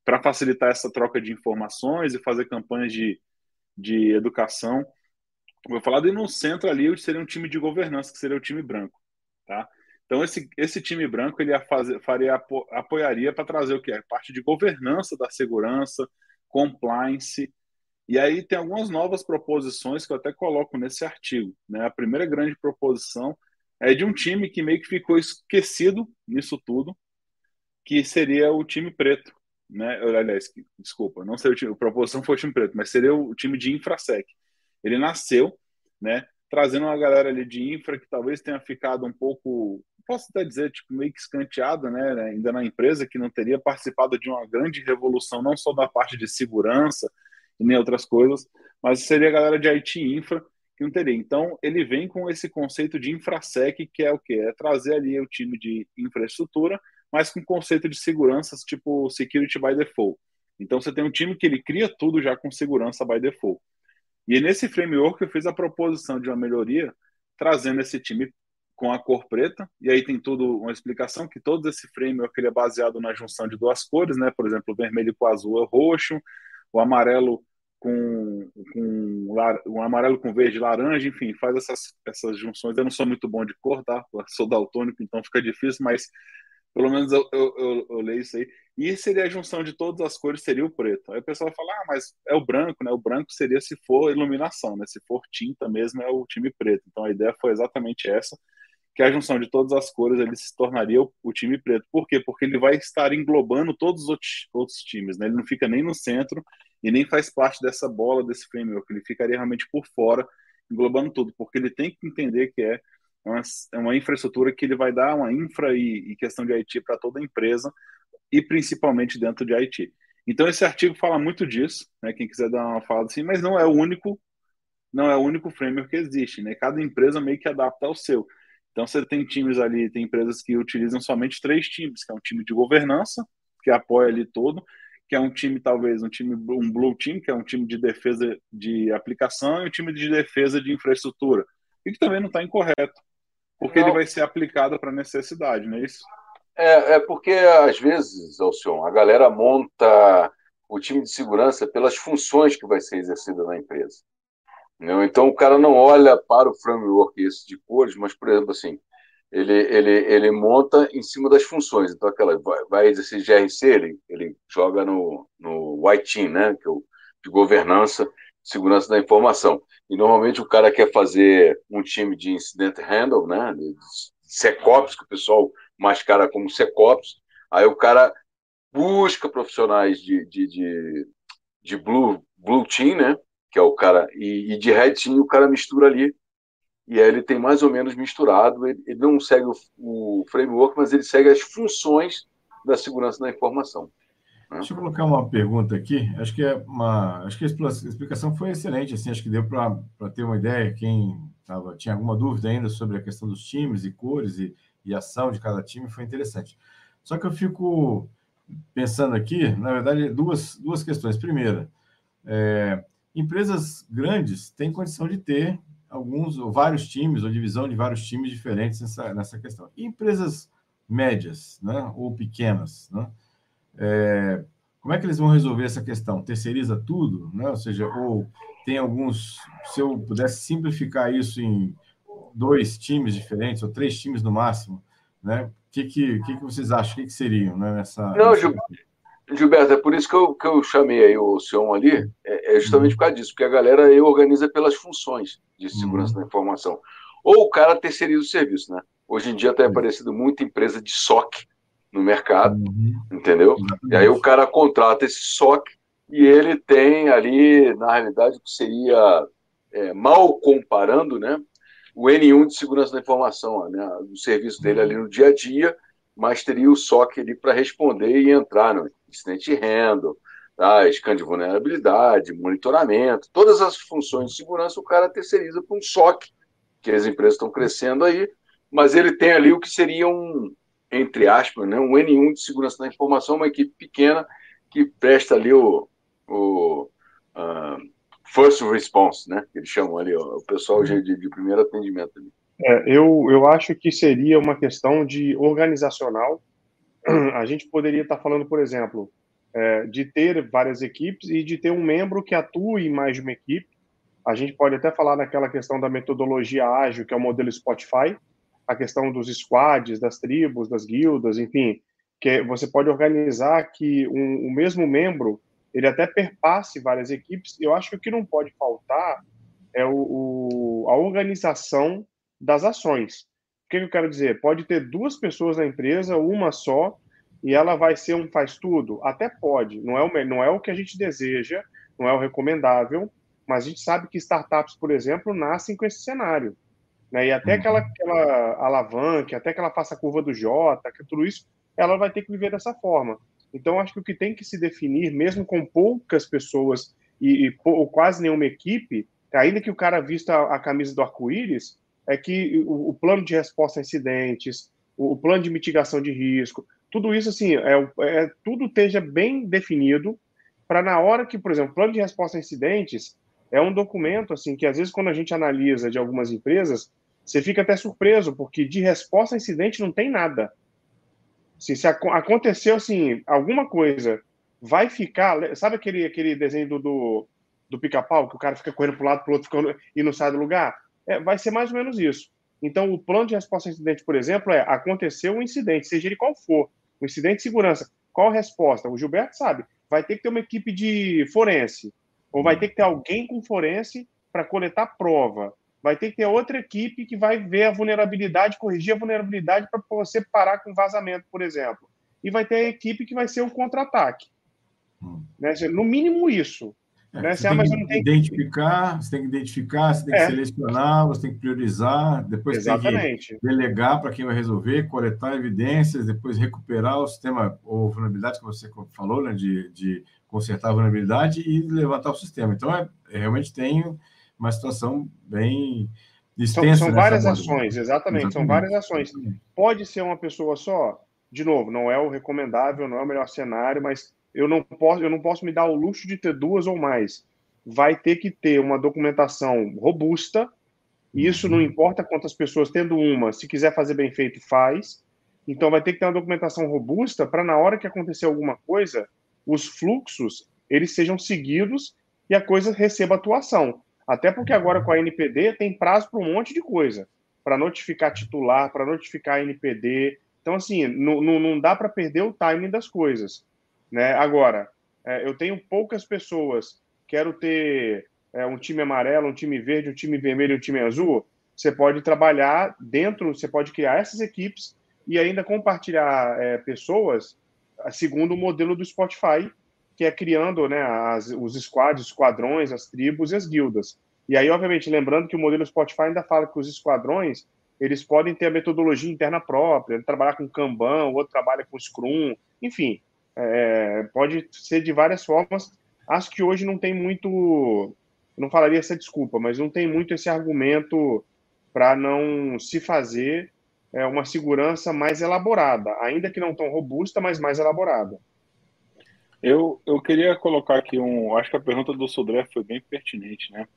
para facilitar essa troca de informações e fazer campanhas de, de educação vou falar, e no centro ali seria um time de governança, que seria o time branco, tá? Então esse, esse time branco ele fazer, faria, apoiaria para trazer o que é parte de governança da segurança, compliance, e aí tem algumas novas proposições que eu até coloco nesse artigo, né? A primeira grande proposição é de um time que meio que ficou esquecido nisso tudo, que seria o time preto, né? Aliás, desculpa, não seria o time, a proposição foi o time preto, mas seria o time de infrasec ele nasceu, né, trazendo uma galera ali de infra que talvez tenha ficado um pouco posso até dizer, tipo, meio que escanteada, né, ainda na empresa, que não teria participado de uma grande revolução, não só da parte de segurança e nem outras coisas, mas seria a galera de IT Infra que não teria. Então, ele vem com esse conceito de infrasec, que é o quê? É trazer ali o time de infraestrutura, mas com conceito de seguranças, tipo security by default. Então, você tem um time que ele cria tudo já com segurança by default. E nesse framework eu fiz a proposição de uma melhoria, trazendo esse time com a cor preta, e aí tem tudo uma explicação que todo esse framework ele é baseado na junção de duas cores, né? Por exemplo, o vermelho com azul é roxo, o amarelo com, com o amarelo com verde, laranja, enfim, faz essas, essas junções. Eu não sou muito bom de cor, tá? Eu sou daltônico, então fica difícil, mas pelo menos eu, eu, eu, eu, leio isso aí. E seria a junção de todas as cores, seria o preto. Aí o pessoal fala, ah, mas é o branco, né? O branco seria se for iluminação, né? Se for tinta mesmo, é o time preto. Então a ideia foi exatamente essa, que a junção de todas as cores ele se tornaria o, o time preto. Por quê? Porque ele vai estar englobando todos os outros, outros times, né? Ele não fica nem no centro e nem faz parte dessa bola, desse framework. Ele ficaria realmente por fora, englobando tudo, porque ele tem que entender que é é uma, é uma infraestrutura que ele vai dar uma infra e, e questão de IT para toda a empresa e principalmente dentro de IT. Então esse artigo fala muito disso, né? Quem quiser dar uma fala assim, mas não é o único, não é o único framework que existe, né? Cada empresa meio que adapta ao seu. Então você tem times ali, tem empresas que utilizam somente três times, que é um time de governança, que apoia ali todo, que é um time talvez um time um blue team, que é um time de defesa de aplicação e um time de defesa de infraestrutura, e que também não está incorreto porque não. ele vai ser aplicado para necessidade, não é isso?
É, é porque, às vezes, Alcion, a galera monta o time de segurança pelas funções que vai ser exercida na empresa. Entendeu? Então, o cara não olha para o framework esse de cores, mas, por exemplo, assim, ele, ele, ele monta em cima das funções. Então, aquela vai, vai exercer GRC, ele, ele joga no, no White Team, né, que é o de governança, segurança da informação. E normalmente o cara quer fazer um time de incident handle, né? De SecOps, que o pessoal mascara como SecOps. Aí o cara busca profissionais de, de, de, de blue, blue team, né? Que é o cara, e, e de red team o cara mistura ali. E aí ele tem mais ou menos misturado. Ele, ele não segue o, o framework, mas ele segue as funções da segurança da informação.
Deixa eu colocar uma pergunta aqui. Acho que é uma, acho que a explicação foi excelente. Assim, acho que deu para ter uma ideia. Quem tava, tinha alguma dúvida ainda sobre a questão dos times e cores e, e ação de cada time foi interessante. Só que eu fico pensando aqui, na verdade, duas, duas questões. Primeira, é, empresas grandes têm condição de ter alguns ou vários times ou divisão de vários times diferentes nessa, nessa questão. E empresas médias, né, ou pequenas, né? É, como é que eles vão resolver essa questão? Terceiriza tudo, né? Ou seja, ou tem alguns. Se eu pudesse simplificar isso em dois times diferentes, ou três times no máximo, né? O que, que, que, que vocês acham? O que, que seriam né, nessa.
Não, nessa... Gilberto, é por isso que eu, que eu chamei aí o Sion ali, é, é justamente uhum. por causa disso, porque a galera aí organiza pelas funções de segurança uhum. da informação. Ou o cara terceiriza o serviço, né? Hoje em dia tem aparecido muita empresa de SOC, no mercado, uhum. entendeu? E aí o cara contrata esse SOC e ele tem ali, na realidade, o que seria, é, mal comparando, né, o N1 de segurança da informação, né, o serviço dele ali no dia a dia, mas teria o SOC ali para responder e entrar no incidente handle, tá, scan de vulnerabilidade, monitoramento, todas as funções de segurança o cara terceiriza para um SOC, que as empresas estão crescendo aí, mas ele tem ali o que seria um, entre aspas, né, um N1 de segurança da informação, uma equipe pequena que presta ali o, o uh, first response, né, que eles chamam ali, ó, o pessoal de, de primeiro atendimento. Ali.
É, eu, eu acho que seria uma questão de organizacional. A gente poderia estar falando, por exemplo, é, de ter várias equipes e de ter um membro que atue em mais de uma equipe. A gente pode até falar naquela questão da metodologia ágil, que é o modelo Spotify, a questão dos squads, das tribos, das guildas, enfim, que você pode organizar que um, o mesmo membro ele até perpasse várias equipes. Eu acho que o que não pode faltar é o, o, a organização das ações. O que, eu quero dizer? Pode ter duas pessoas na empresa, uma só, e ela vai ser um faz tudo? Até pode, não é, o, não é o que a gente deseja, não é o recomendável, mas a gente sabe que startups, por exemplo, nascem com esse cenário né? E até uhum. aquela, aquela alavanca, até que ela faça a curva do J, que tudo isso, ela vai ter que viver dessa forma. Então, acho que o que tem que se definir, mesmo com poucas pessoas e, e ou quase nenhuma equipe, ainda que o cara vista a, a camisa do arco-íris, é que o, o, plano de resposta a incidentes, o, o, plano de mitigação de risco, tudo isso, assim, é, é tudo esteja bem definido para na hora que, por exemplo, o plano de resposta a incidentes é um documento, assim, que às vezes quando a gente analisa de algumas empresas, você fica até surpreso, porque de resposta a incidente não tem nada. Assim, se aconteceu, assim, alguma coisa, vai ficar... Sabe aquele, aquele desenho do, do, do pica-pau, que o cara fica correndo para um lado, para o outro, ficando, e não sai do lugar? É, vai ser mais ou menos isso. Então, o plano de resposta a incidente, por exemplo, é aconteceu um incidente, seja ele qual for, um incidente de segurança, qual a resposta? O Gilberto sabe, vai ter que ter uma equipe de forense, ou vai ter que ter alguém com forense para coletar prova, vai ter que ter outra equipe que vai ver a vulnerabilidade, corrigir a vulnerabilidade para você parar com vazamento, por exemplo. E vai ter a equipe que vai ser o contra-ataque. Hum. Né? No mínimo isso.
É, né? Você, tem que identificar, você tem que identificar, você tem que é. selecionar, você tem que priorizar, depois Exatamente. tem que delegar para quem vai resolver, coletar evidências, depois recuperar o sistema ou vulnerabilidade que você falou, né, de, de consertar a vulnerabilidade e levantar o sistema. Então, é, é realmente tem uma situação bem
extensa. São, são várias ações, exatamente, exatamente, são várias ações. Pode ser uma pessoa só, de novo, não é o recomendável, não é o melhor cenário, mas eu não posso, eu não posso me dar o luxo de ter duas ou mais. Vai ter que ter uma documentação robusta. Isso não importa quantas pessoas tendo uma, se quiser fazer bem feito, faz. Então vai ter que ter uma documentação robusta para na hora que acontecer alguma coisa, os fluxos eles sejam seguidos e a coisa receba atuação. Até porque agora com a NPD tem prazo para um monte de coisa, para notificar titular, para notificar a NPD. Então assim, não, não, não dá para perder o timing das coisas. Né? Agora, é, eu tenho poucas pessoas, quero ter é, um time amarelo, um time verde, um time vermelho e um time azul. Você pode trabalhar dentro, você pode criar essas equipes e ainda compartilhar é, pessoas segundo o modelo do Spotify, que é criando né, as, os squads, os esquadrões, as tribos e as guildas. E aí, obviamente, lembrando que o modelo Spotify ainda fala que os esquadrões eles podem ter a metodologia interna própria, trabalhar com Kanban, o outro trabalha com Scrum, enfim, é, pode ser de várias formas. Acho que hoje não tem muito, não falaria essa desculpa, mas não tem muito esse argumento para não se fazer é, uma segurança mais elaborada, ainda que não tão robusta, mas mais elaborada.
Eu, eu queria colocar aqui um. Acho que a pergunta do Sodré foi bem pertinente, né?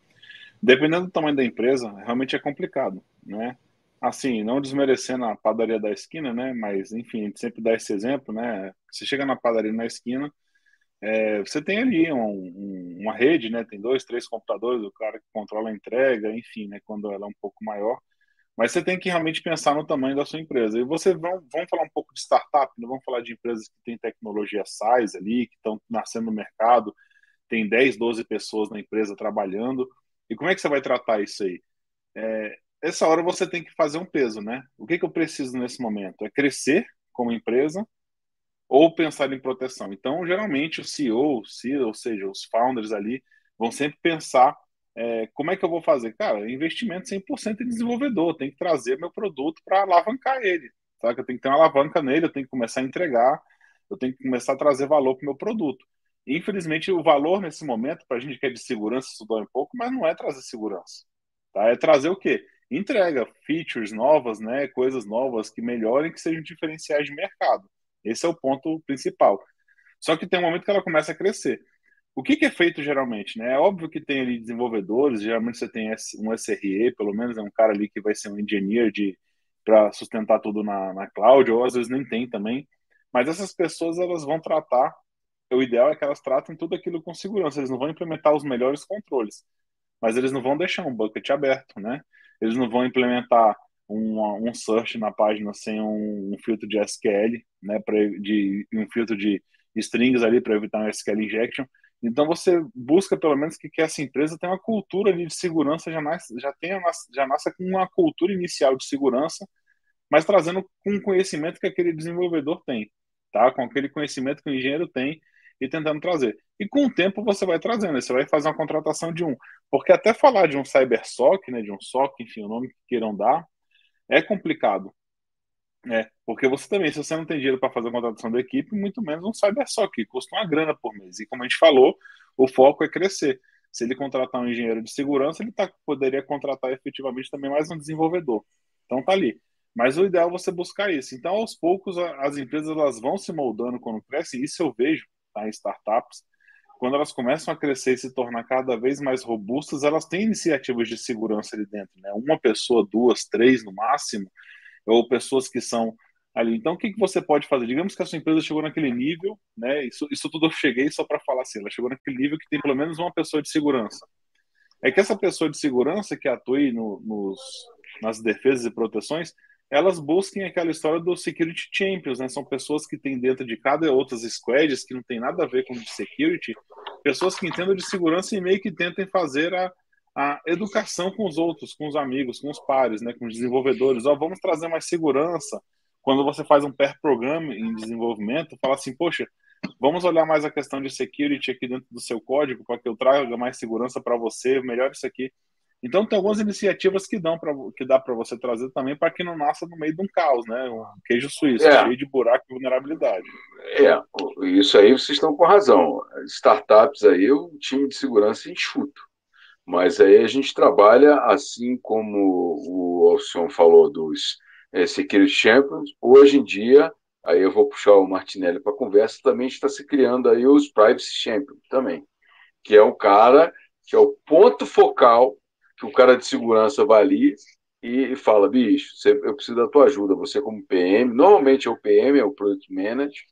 Dependendo do tamanho da empresa, realmente é complicado, né? Assim, não desmerecendo a padaria da esquina, né? Mas, enfim, a gente sempre dá esse exemplo, né? Você chega na padaria na esquina, é, você tem ali um, um, uma rede, né? Tem dois, três computadores, o cara que controla a entrega, enfim, né? Quando ela é um pouco maior. Mas você tem que realmente pensar no tamanho da sua empresa. E você vão, vamos falar um pouco de startup, né? vamos falar de empresas que têm tecnologia size ali, que estão nascendo no mercado, tem 10, 12 pessoas na empresa trabalhando. E como é que você vai tratar isso aí? É, essa hora você tem que fazer um peso, né? O que, que eu preciso nesse momento? É crescer como empresa ou pensar em proteção? Então, geralmente, o CEO, CEO ou seja, os founders ali, vão sempre pensar é, como é que eu vou fazer? Cara, investimento 100% em desenvolvedor, tem que trazer meu produto para alavancar ele. Sabe? Eu tenho que ter uma alavanca nele, eu tenho que começar a entregar, eu tenho que começar a trazer valor para o meu produto. Infelizmente, o valor nesse momento, para a gente que é de segurança, isso dói um pouco, mas não é trazer segurança. Tá? É trazer o quê? Entrega features novas, né, coisas novas que melhorem, que sejam diferenciais de mercado. Esse é o ponto principal. Só que tem um momento que ela começa a crescer. O que, que é feito geralmente? Né? É óbvio que tem ali desenvolvedores, geralmente você tem um SRE, pelo menos é um cara ali que vai ser um engineer para sustentar tudo na, na cloud, ou às vezes nem tem também. Mas essas pessoas elas vão tratar, o ideal é que elas tratem tudo aquilo com segurança, eles não vão implementar os melhores controles, mas eles não vão deixar um bucket aberto, né? Eles não vão implementar um, um search na página sem um, um filtro de SQL, né, pra, de um filtro de strings ali para evitar um SQL injection. Então você busca pelo menos que, que essa empresa tenha uma cultura ali de segurança, já nasce, já tenha já nasce com uma cultura inicial de segurança, mas trazendo com o conhecimento que aquele desenvolvedor tem, tá? Com aquele conhecimento que o engenheiro tem e tentando trazer. E com o tempo você vai trazendo, né? você vai fazer uma contratação de um. Porque até falar de um CyberSOC, né, de um SOC, enfim, o nome que queiram dar, é complicado. É, porque você também, se você não tem dinheiro para fazer a contratação da equipe, muito menos um CyberSOC, que custa uma grana por mês. E como a gente falou, o foco é crescer. Se ele contratar um engenheiro de segurança, ele tá, poderia contratar efetivamente também mais um desenvolvedor. Então tá ali. Mas o ideal é você buscar isso. Então, aos poucos, as empresas elas vão se moldando quando crescem. Isso eu vejo tá, startups. Quando elas começam a crescer e se tornar cada vez mais robustas, elas têm iniciativas de segurança ali dentro. Né? Uma pessoa, duas, três no máximo, ou pessoas que são ali. Então, o que, que você pode fazer? Digamos que a sua empresa chegou naquele nível, né? Isso, isso tudo eu cheguei só para falar assim, ela chegou naquele nível que tem pelo menos uma pessoa de segurança. É que essa pessoa de segurança que atue no, nos, nas defesas e proteções, elas busquem aquela história do security champions, né? São pessoas que têm dentro de cada outras squads que não tem nada a ver com security, pessoas que entendam de segurança e meio que tentem fazer a, a educação com os outros, com os amigos, com os pares, né? Com os desenvolvedores. Ó, vamos trazer mais segurança. Quando você faz um pair program em desenvolvimento, fala assim, poxa, vamos olhar mais a questão de security aqui dentro do seu código para que eu traga mais segurança para você, melhor isso aqui. Então tem algumas iniciativas que dão para que dá para você trazer também para que não nasça no meio de um caos, né? Um queijo suíço é. cheio de buraco e vulnerabilidade.
É, isso aí vocês estão com razão. Startups aí, o time de segurança enxuto. Mas aí a gente trabalha assim como o Alcion falou dos é, Security Champions. Hoje em dia, aí eu vou puxar o Martinelli para a conversa, também está se criando aí os Privacy Champions também, que é um cara que é o ponto focal que o cara de segurança vai ali e fala, bicho, eu preciso da tua ajuda, você como PM, normalmente é o PM, é o Product Manager,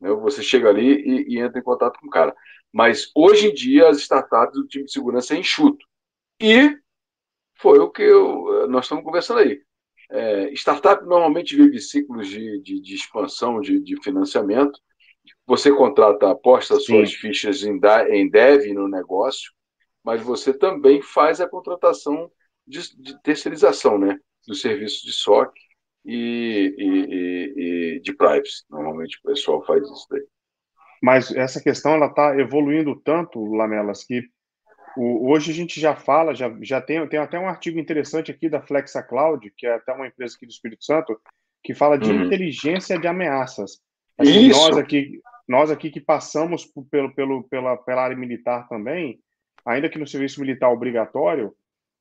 né? você chega ali e, e, entra em contato com o cara. Mas hoje em dia as startups, o time de segurança é enxuto. E foi o que eu, nós estamos conversando aí. É, startup normalmente vive ciclos de, de, de expansão, de, de, financiamento. Você contrata, aposta suas Sim. fichas em, em dev no negócio, mas você também faz a contratação de, de terceirização, né? Do serviço de SOC e, e, e, e, de privacy. Normalmente o pessoal faz isso daí.
Mas essa questão ela está evoluindo tanto, Lamelas, que o, hoje a gente já fala, já, já tem, tem até um artigo interessante aqui da Flexa Cloud, que é até uma empresa aqui do Espírito Santo, que fala de uhum. inteligência de ameaças. Assim, nós aqui, nós aqui que passamos pelo, pelo, pela, pela área militar também, ainda que no serviço militar obrigatório,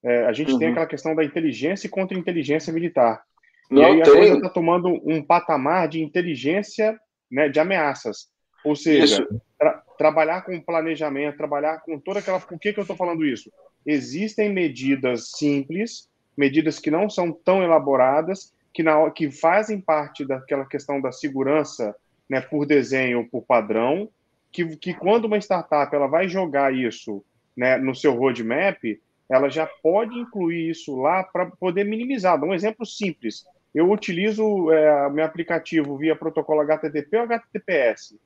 é, a gente uhum. tem aquela questão da inteligência e contra-inteligência militar. Não e aí tem. a coisa está tomando um patamar de inteligência né, de ameaças. Ou seja, tra trabalhar com planejamento, trabalhar com toda aquela. Por que, que eu estou falando isso? Existem medidas simples, medidas que não são tão elaboradas, que, na, que fazem parte daquela questão da segurança né, por desenho, por padrão, que, que quando uma startup ela vai jogar isso né, no seu roadmap, ela já pode incluir isso lá para poder minimizar. Um exemplo simples. Eu utilizo é, meu aplicativo via protocolo HTTP ou HTTPS.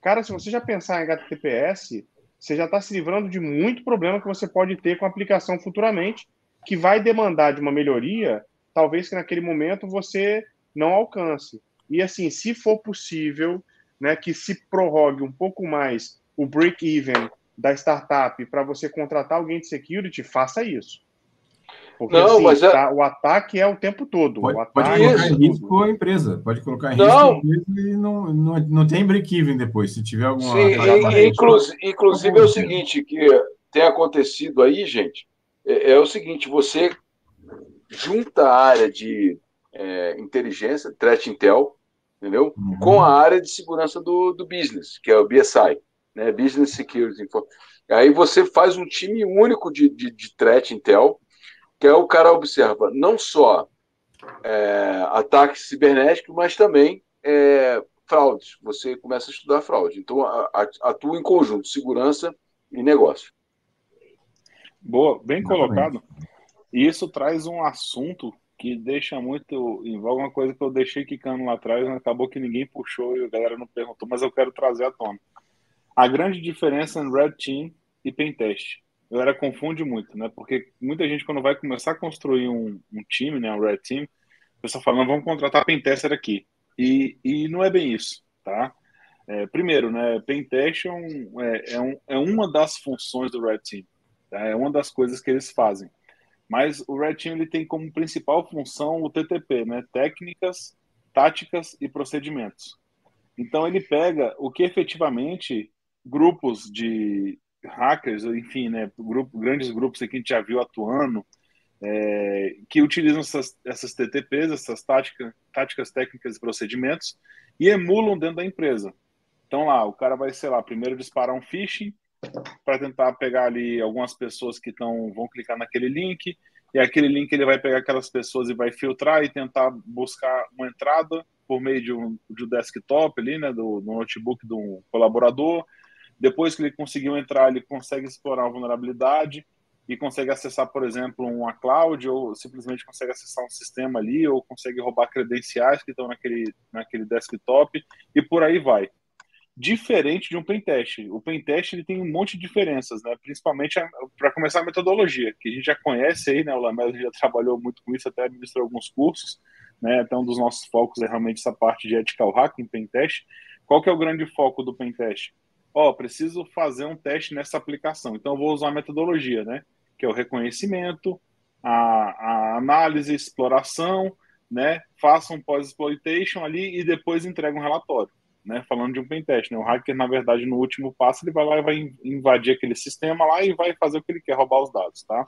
Cara, se você já pensar em HTTPS, você já está se livrando de muito problema que você pode ter com a aplicação futuramente, que vai demandar de uma melhoria, talvez que naquele momento você não alcance. E assim, se for possível, né, que se prorrogue um pouco mais o break-even da startup para você contratar alguém de security, faça isso. Porque não, assim, mas é... tá, o ataque é o tempo todo.
Pode,
o
pode colocar em risco a empresa. Pode colocar em não. risco a empresa e não, não, não tem break-even depois, se tiver alguma.
Sim, inclusive, inclusive é o seguinte, que tem acontecido aí, gente, é, é o seguinte, você junta a área de é, inteligência, threat intel, entendeu? Uhum. Com a área de segurança do, do business, que é o BSI né, Business Security. Aí você faz um time único de, de, de threat intel, que é o cara observa não só é, ataques cibernéticos, mas também é, fraudes. Você começa a estudar fraude. Então, atua em conjunto, segurança e negócio.
Boa, bem colocado. E isso traz um assunto que deixa muito em voga uma coisa que eu deixei quicando lá atrás, acabou que ninguém puxou e a galera não perguntou, mas eu quero trazer à tona. A grande diferença em Red Team e Pentest. A galera confunde muito, né? Porque muita gente, quando vai começar a construir um, um time, né? Um Red Team, o pessoal fala, não, vamos contratar Pentester aqui. E, e não é bem isso, tá? É, primeiro, né, Pentest é, um, é, é, um, é uma das funções do Red Team, tá? é uma das coisas que eles fazem. Mas o Red Team ele tem como principal função o TTP, né, técnicas, táticas e procedimentos. Então ele pega o que efetivamente grupos de hackers, enfim, né, grupo, grandes grupos que a gente já viu atuando, é, que utilizam essas, essas TTPs, essas táticas, táticas técnicas e procedimentos, e emulam dentro da empresa. Então lá, o cara vai, sei lá, primeiro disparar um phishing para tentar pegar ali algumas pessoas que estão vão clicar naquele link, e aquele link ele vai pegar aquelas pessoas e vai filtrar e tentar buscar uma entrada por meio de um, de um desktop ali, né, do, do notebook do colaborador. Depois que ele conseguiu entrar, ele consegue explorar a vulnerabilidade e consegue acessar, por exemplo, uma cloud, ou simplesmente consegue acessar um sistema ali, ou consegue roubar credenciais que estão naquele, naquele desktop, e por aí vai. Diferente de um pentest. O pentest ele tem um monte de diferenças, né? principalmente para começar a metodologia, que a gente já conhece aí, né? o Lamelo já trabalhou muito com isso, até administrou alguns cursos, né? então um dos nossos focos é realmente essa parte de ethical hacking, pentest. Qual que é o grande foco do pentest? Ó, oh, preciso fazer um teste nessa aplicação, então eu vou usar a metodologia, né? que é o reconhecimento, a, a análise, exploração, né? Faça um pós-exploitation ali e depois entrega um relatório, né? Falando de um pentest, né? O hacker, na verdade, no último passo, ele vai lá e vai invadir aquele sistema lá e vai fazer o que ele quer, roubar os dados, tá?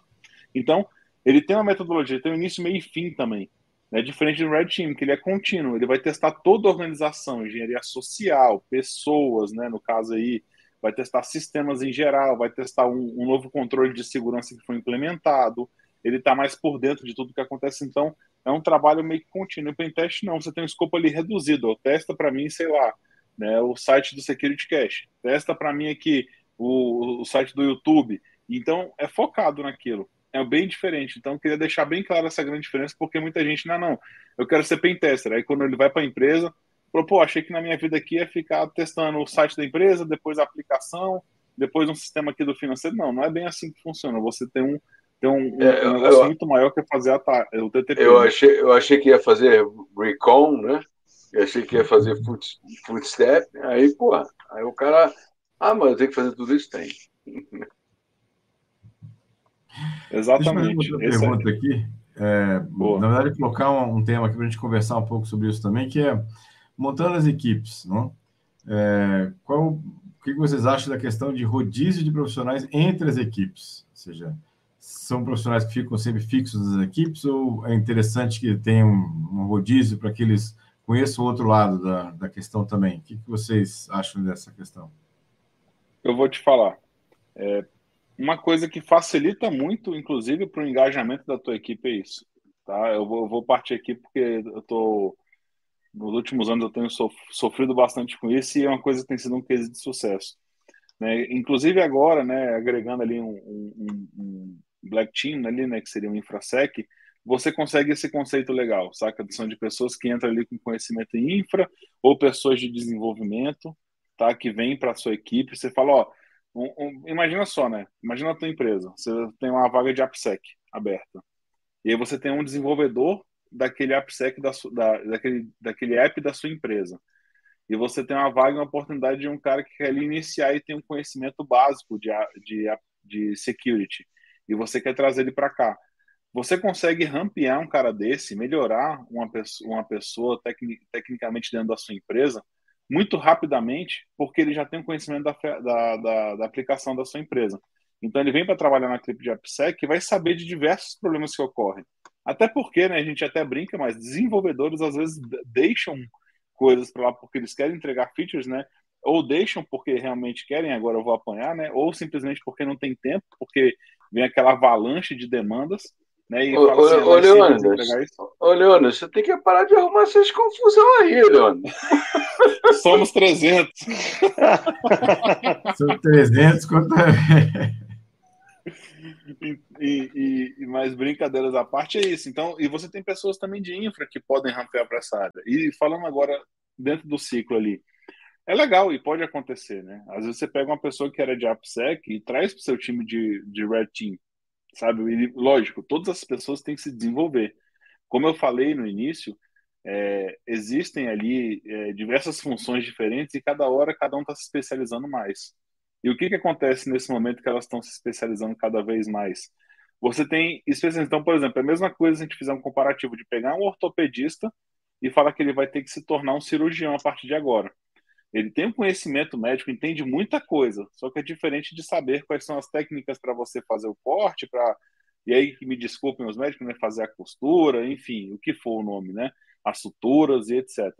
Então, ele tem uma metodologia, tem um início, meio e fim também. É diferente do Red Team, que ele é contínuo, ele vai testar toda a organização, engenharia social, pessoas, né? No caso aí, vai testar sistemas em geral, vai testar um, um novo controle de segurança que foi implementado, ele está mais por dentro de tudo que acontece, então é um trabalho meio que contínuo. O pentest não, você tem um escopo ali reduzido, testa para mim, sei lá, né, o site do Security Cache, testa para mim aqui o, o site do YouTube, então é focado naquilo é bem diferente. Então, eu queria deixar bem claro essa grande diferença, porque muita gente, não, não, eu quero ser pentester. Aí, quando ele vai para a empresa, Falou, pô, achei que na minha vida aqui ia ficar testando o site da empresa, depois a aplicação, depois um sistema aqui do financeiro. Não, não é bem assim que funciona. Você tem um, tem um, é, um negócio eu, muito maior que é fazer a, o TTP.
Eu né? achei, eu achei que ia fazer recon, né? Eu achei que ia fazer foot, footstep. Aí, pô, aí o cara. Ah, mas eu tenho que fazer tudo isso? Tem.
Exatamente.
Deixa eu outra pergunta aqui. É, na verdade, colocar um, um tema aqui para a gente conversar um pouco sobre isso também, que é montando as equipes, não? É, qual, o que vocês acham da questão de rodízio de profissionais entre as equipes? Ou seja, são profissionais que ficam sempre fixos nas equipes ou é interessante que tenha um, um rodízio para que eles conheçam o outro lado da, da questão também? O que, que vocês acham dessa questão?
Eu vou te falar. É, uma coisa que facilita muito, inclusive, para o engajamento da tua equipe é isso. Tá? Eu, vou, vou partir aqui porque eu estou nos últimos anos eu tenho sofrido bastante com isso e é uma coisa que tem sido um case de sucesso. Né? Inclusive agora, né, agregando ali um, um, um Black Team ali, né, que seria um infrasec, você consegue esse conceito legal, saca? São de pessoas que entram ali com conhecimento em infra ou pessoas de desenvolvimento, tá? Que vêm para sua equipe. Você fala, ó, um, um, imagina só, né? Imagina a tua empresa. Você tem uma vaga de AppSec aberta. E aí você tem um desenvolvedor daquele AppSec da, da, daquele, daquele app da sua empresa. E você tem uma vaga, uma oportunidade de um cara que quer iniciar e tem um conhecimento básico de, de, de security. E você quer trazer ele para cá. Você consegue rampear um cara desse, melhorar uma uma pessoa tecni, tecnicamente dentro da sua empresa muito rapidamente, porque ele já tem um conhecimento da, da, da, da aplicação da sua empresa. Então ele vem para trabalhar na clipe de AppSec e vai saber de diversos problemas que ocorrem. Até porque, né, a gente até brinca, mas desenvolvedores às vezes deixam coisas para lá porque eles querem entregar features, né? Ou deixam porque realmente querem, agora eu vou apanhar, né? Ou simplesmente porque não tem tempo, porque vem aquela avalanche de demandas, né? E
ô, fala assim, ô, ô Leônidas, ô, Leônidas, você tem que parar de arrumar essas confusão aí, Leônidas.
Somos 300.
São 300 contra...
E, e, e, mais brincadeiras à parte é isso. Então, e você tem pessoas também de infra que podem rampear para essa área. E falando agora dentro do ciclo ali, é legal e pode acontecer, né? Às vezes você pega uma pessoa que era de AppSec e traz para o seu time de, de Red Team, sabe? E, lógico, todas as pessoas têm que se desenvolver. Como eu falei no início, é, existem ali é, diversas funções diferentes e cada hora cada um está se especializando mais. E o que, que acontece nesse momento que elas estão se especializando cada vez mais? Você tem especialização, então, por exemplo, é a mesma coisa se a gente fizer um comparativo de pegar um ortopedista e falar que ele vai ter que se tornar um cirurgião a partir de agora. Ele tem um conhecimento médico, entende muita coisa, só que é diferente de saber quais são as técnicas para você fazer o corte, para e aí que me desculpem os médicos, né, fazer a costura, enfim, o que for o nome, né, as suturas e etc.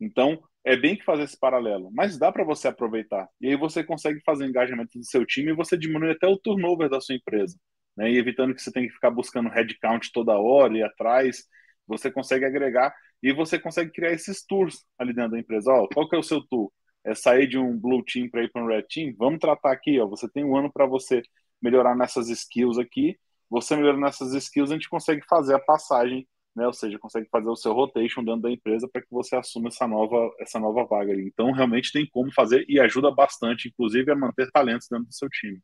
Então, é bem que fazer esse paralelo, mas dá para você aproveitar. E aí você consegue fazer o engajamento do seu time e você diminui até o turnover da sua empresa, né, e evitando que você tenha que ficar buscando headcount toda hora e atrás, você consegue agregar e você consegue criar esses tours ali dentro da empresa. Ó, qual que é o seu tour? É sair de um blue team para ir para um red team? Vamos tratar aqui, ó. Você tem um ano para você melhorar nessas skills aqui. Você melhorando nessas skills, a gente consegue fazer a passagem, né? Ou seja, consegue fazer o seu rotation dentro da empresa para que você assuma essa nova, essa nova vaga ali. Então, realmente tem como fazer e ajuda bastante, inclusive, a manter talentos dentro do seu time.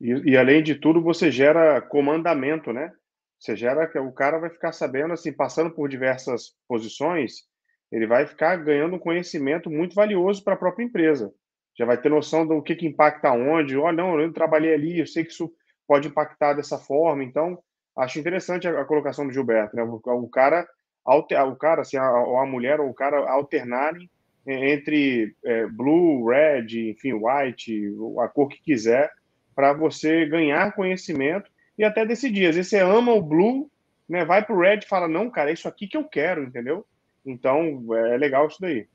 E, e além de tudo, você gera comandamento, né? Você gera que o cara vai ficar sabendo, assim, passando por diversas posições, ele vai ficar ganhando um conhecimento muito valioso para a própria empresa. Já vai ter noção do que, que impacta onde. Oh, não, eu trabalhei ali, eu sei que isso pode impactar dessa forma. Então, acho interessante a, a colocação do Gilberto, né? O, o cara, alter, o cara, assim, a, ou a mulher ou o cara alternarem entre é, blue, red, enfim, white, a cor que quiser, para você ganhar conhecimento e até decidir. Às vezes você ama o blue, né? Vai pro red e fala, não, cara, é isso aqui que eu quero, entendeu? Então, é legal isso daí.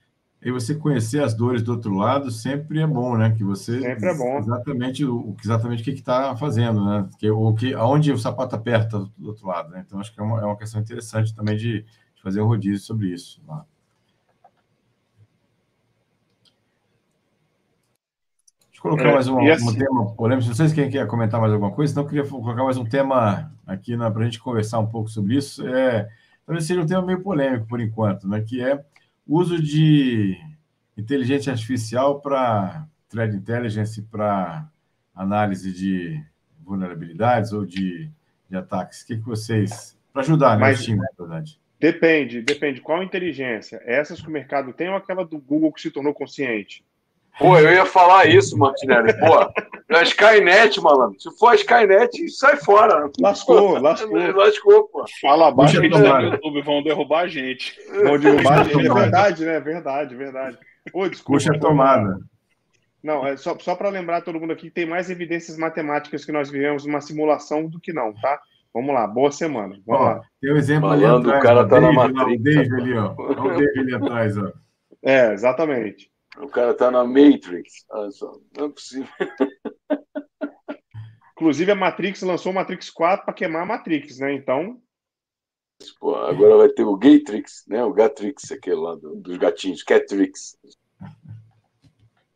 E você conhecer as dores do outro lado sempre é bom, né? Que você
sempre é bom.
exatamente o exatamente o que está fazendo, né? Que o que aonde o sapato aperta do outro lado, né? Então acho que é uma, é uma questão interessante também de, de fazer um rodízio sobre isso. Lá. Colocar é, mais um, assim, um, tema polêmico. Se vocês querem comentar mais alguma coisa, então eu queria colocar mais um tema aqui para a gente conversar um pouco sobre isso. É, talvez seja um tema meio polêmico por enquanto, né, que é o uso de inteligência artificial para threat intelligence, para análise de vulnerabilidades ou de, de ataques. O que, que vocês. Para ajudar, né, Mas, time, na verdade.
Depende, depende. Qual inteligência? Essas que o mercado tem ou aquela do Google que se tornou consciente?
Pô, eu ia falar isso, Martinelli. Pô, a Skynet, malandro. Se for a Skynet, sai fora.
Lascou, lascou.
Lascou, pô.
Fala abaixo que no YouTube vão derrubar a gente.
Vão derrubar a gente. É verdade, né? Verdade, verdade.
Pô, desculpa. Puxa a tomada.
Não, é só, só para lembrar todo mundo aqui que tem mais evidênces matemáticas que nós vivemos uma simulação do que não, tá? Vamos lá, boa semana. Vamos ó, lá.
Tem um exemplo Falando, ali atrás.
O cara tá Dave, na matriz.
O Dave ali, ó. Olha o Dave ali atrás, ó.
É, exatamente.
O cara tá na Matrix. Olha só, não é possível.
Inclusive, a Matrix lançou o Matrix 4 para queimar a Matrix, né? Então.
Pô, agora vai ter o Gaytrix, né? O Gatrix, aquele lá do, dos gatinhos, Catrix.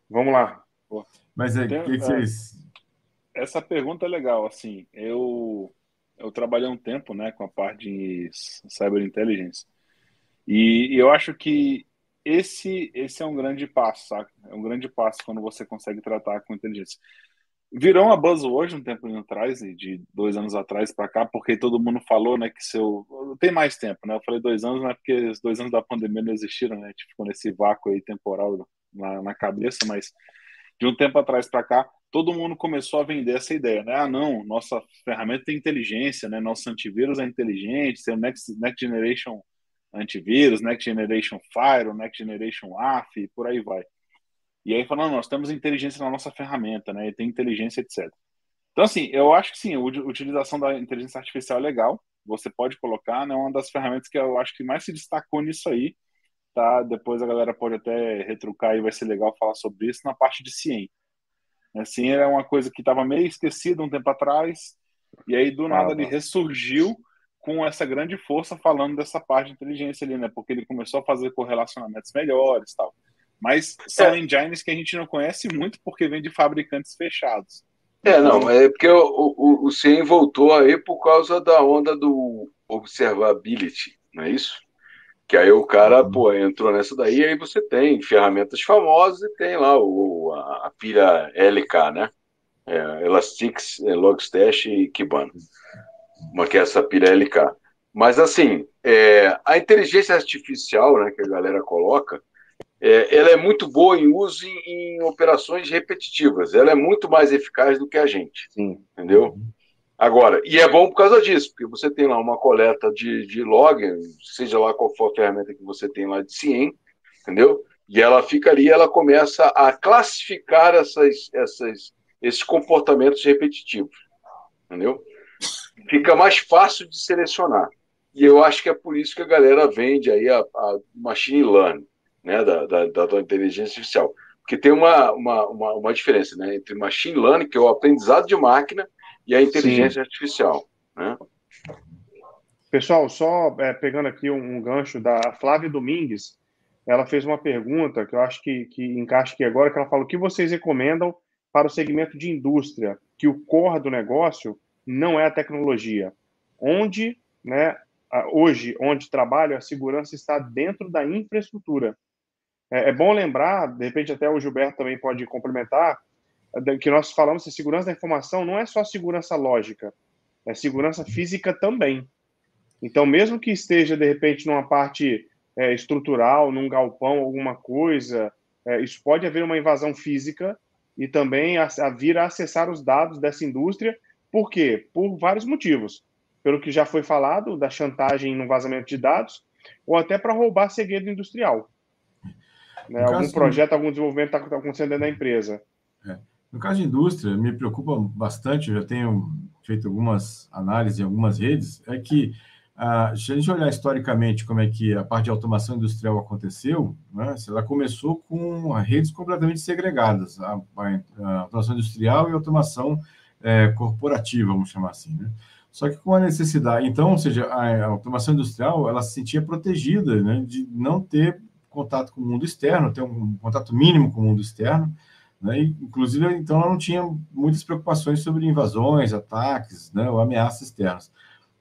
Vamos lá.
Mas é, Tem, que vocês...
é, essa pergunta é legal. Assim, eu eu trabalhei um tempo, né, com a parte de cyber intelligence e, e eu acho que esse esse é um grande passo, saca? É um grande passo quando você consegue tratar com inteligência. Virou uma buzzword um tempo atrás, de dois anos atrás para cá, porque todo mundo falou, né, que seu tem mais tempo, né? Eu falei dois anos, não é porque os dois anos da pandemia não existiram, né? Tipo, nesse vácuo aí temporal na, na cabeça, mas de um tempo atrás para cá, todo mundo começou a vender essa ideia, né? Ah, não, nossa ferramenta tem inteligência, né? Nosso antivírus é inteligente, seu next, next generation antivírus, Next Generation Fire, Next Generation AF, e por aí vai. E aí falando, nós temos inteligência na nossa ferramenta, né? E tem inteligência, etc. Então, assim, eu acho que sim, a utilização da inteligência artificial é legal. Você pode colocar, né? Uma das ferramentas que eu acho que mais se destacou nisso aí, tá? Depois a galera pode até retrucar e vai ser legal falar sobre isso na parte de CIEM. Assim, era uma coisa que estava meio esquecida um tempo atrás, e aí do nada ah, ele ressurgiu com essa grande força falando dessa parte de inteligência ali, né? Porque ele começou a fazer correlacionamentos melhores tal. Mas são é. engines que a gente não conhece muito porque vem de fabricantes fechados.
É, não, é porque o, o, o CIEM voltou aí por causa da onda do observability, não é isso? Que aí o cara, uhum. pô, entrou nessa daí, aí você tem ferramentas famosas e tem lá o, a, a pilha LK, né? É, Elastix, Logstash e Kibana uma que é essa pilha LK. Mas, assim, é, a inteligência artificial né, que a galera coloca, é, ela é muito boa em uso em, em, operações repetitivas. Ela é muito mais eficaz do que a gente. Sim. Entendeu? Agora, e é bom por causa disso, porque você tem lá uma coleta de, de log, seja lá qual for a ferramenta que você tem lá de CIEM, entendeu? E ela fica ali, ela começa a classificar essas, essas, esses comportamentos repetitivos, entendeu? Fica mais fácil de selecionar. E eu acho que é por isso que a galera vende aí a, a machine learning, né, da, da, da, inteligência artificial. Porque tem uma, uma, uma, uma, diferença né, entre machine learning, que é o aprendizado de máquina, e a inteligência Sim. artificial. Né?
Pessoal, só é, pegando aqui um, um, gancho da Flávia Domingues, ela fez uma pergunta que eu acho que, que encaixa aqui agora, que ela falou: o que vocês recomendam para o segmento de indústria, que o core do negócio não é a tecnologia? Onde, né, hoje, onde trabalho, a segurança está dentro da infraestrutura. É, é bom lembrar, de repente até o Gilberto também pode complementar, que nós falamos que segurança da informação não é só segurança lógica, é segurança física também. Então, mesmo que esteja, de repente, numa parte é, estrutural, num galpão, alguma coisa, é, isso pode haver uma invasão física e também a, a vir a acessar os dados dessa indústria. Por quê? Por vários motivos. Pelo que já foi falado, da chantagem no vazamento de dados, ou até para roubar segredo industrial. Né? Algum projeto, algum desenvolvimento está acontecendo dentro da empresa.
É. No caso de indústria, me preocupa bastante, eu já tenho feito algumas análises em algumas redes, é que ah, se a gente olhar historicamente como é que a parte de automação industrial aconteceu, né, ela começou com redes completamente segregadas, a, a, a automação industrial e a automação é, corporativa, vamos chamar assim, né? Só que com a necessidade, então, ou seja, a, a automação industrial, ela se sentia protegida, né, de não ter contato com o mundo externo, ter um contato mínimo com o mundo externo, né? E, inclusive, então, ela não tinha muitas preocupações sobre invasões, ataques né, ou ameaças externas.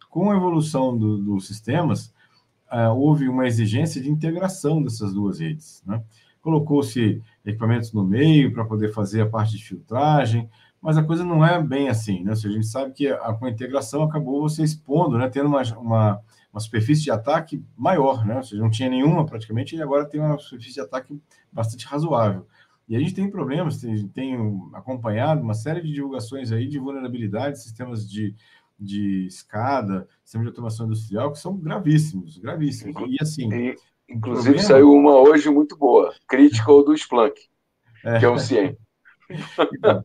Com a evolução do, dos sistemas, uh, houve uma exigência de integração dessas duas redes. Né? Colocou-se equipamentos no meio para poder fazer a parte de filtragem, mas a coisa não é bem assim. Né? Seja, a gente sabe que a, com a integração acabou você expondo, né, tendo uma, uma, uma superfície de ataque maior, né? ou seja, não tinha nenhuma praticamente, e agora tem uma superfície de ataque bastante razoável. E a gente tem problemas, tem, tem acompanhado uma série de divulgações aí de vulnerabilidades, sistemas de, de escada, sistemas de automação industrial, que são gravíssimos, gravíssimos. E assim.
E, inclusive, problema... saiu uma hoje muito boa, Critical do Splunk, é. que é o CIEM.
Então,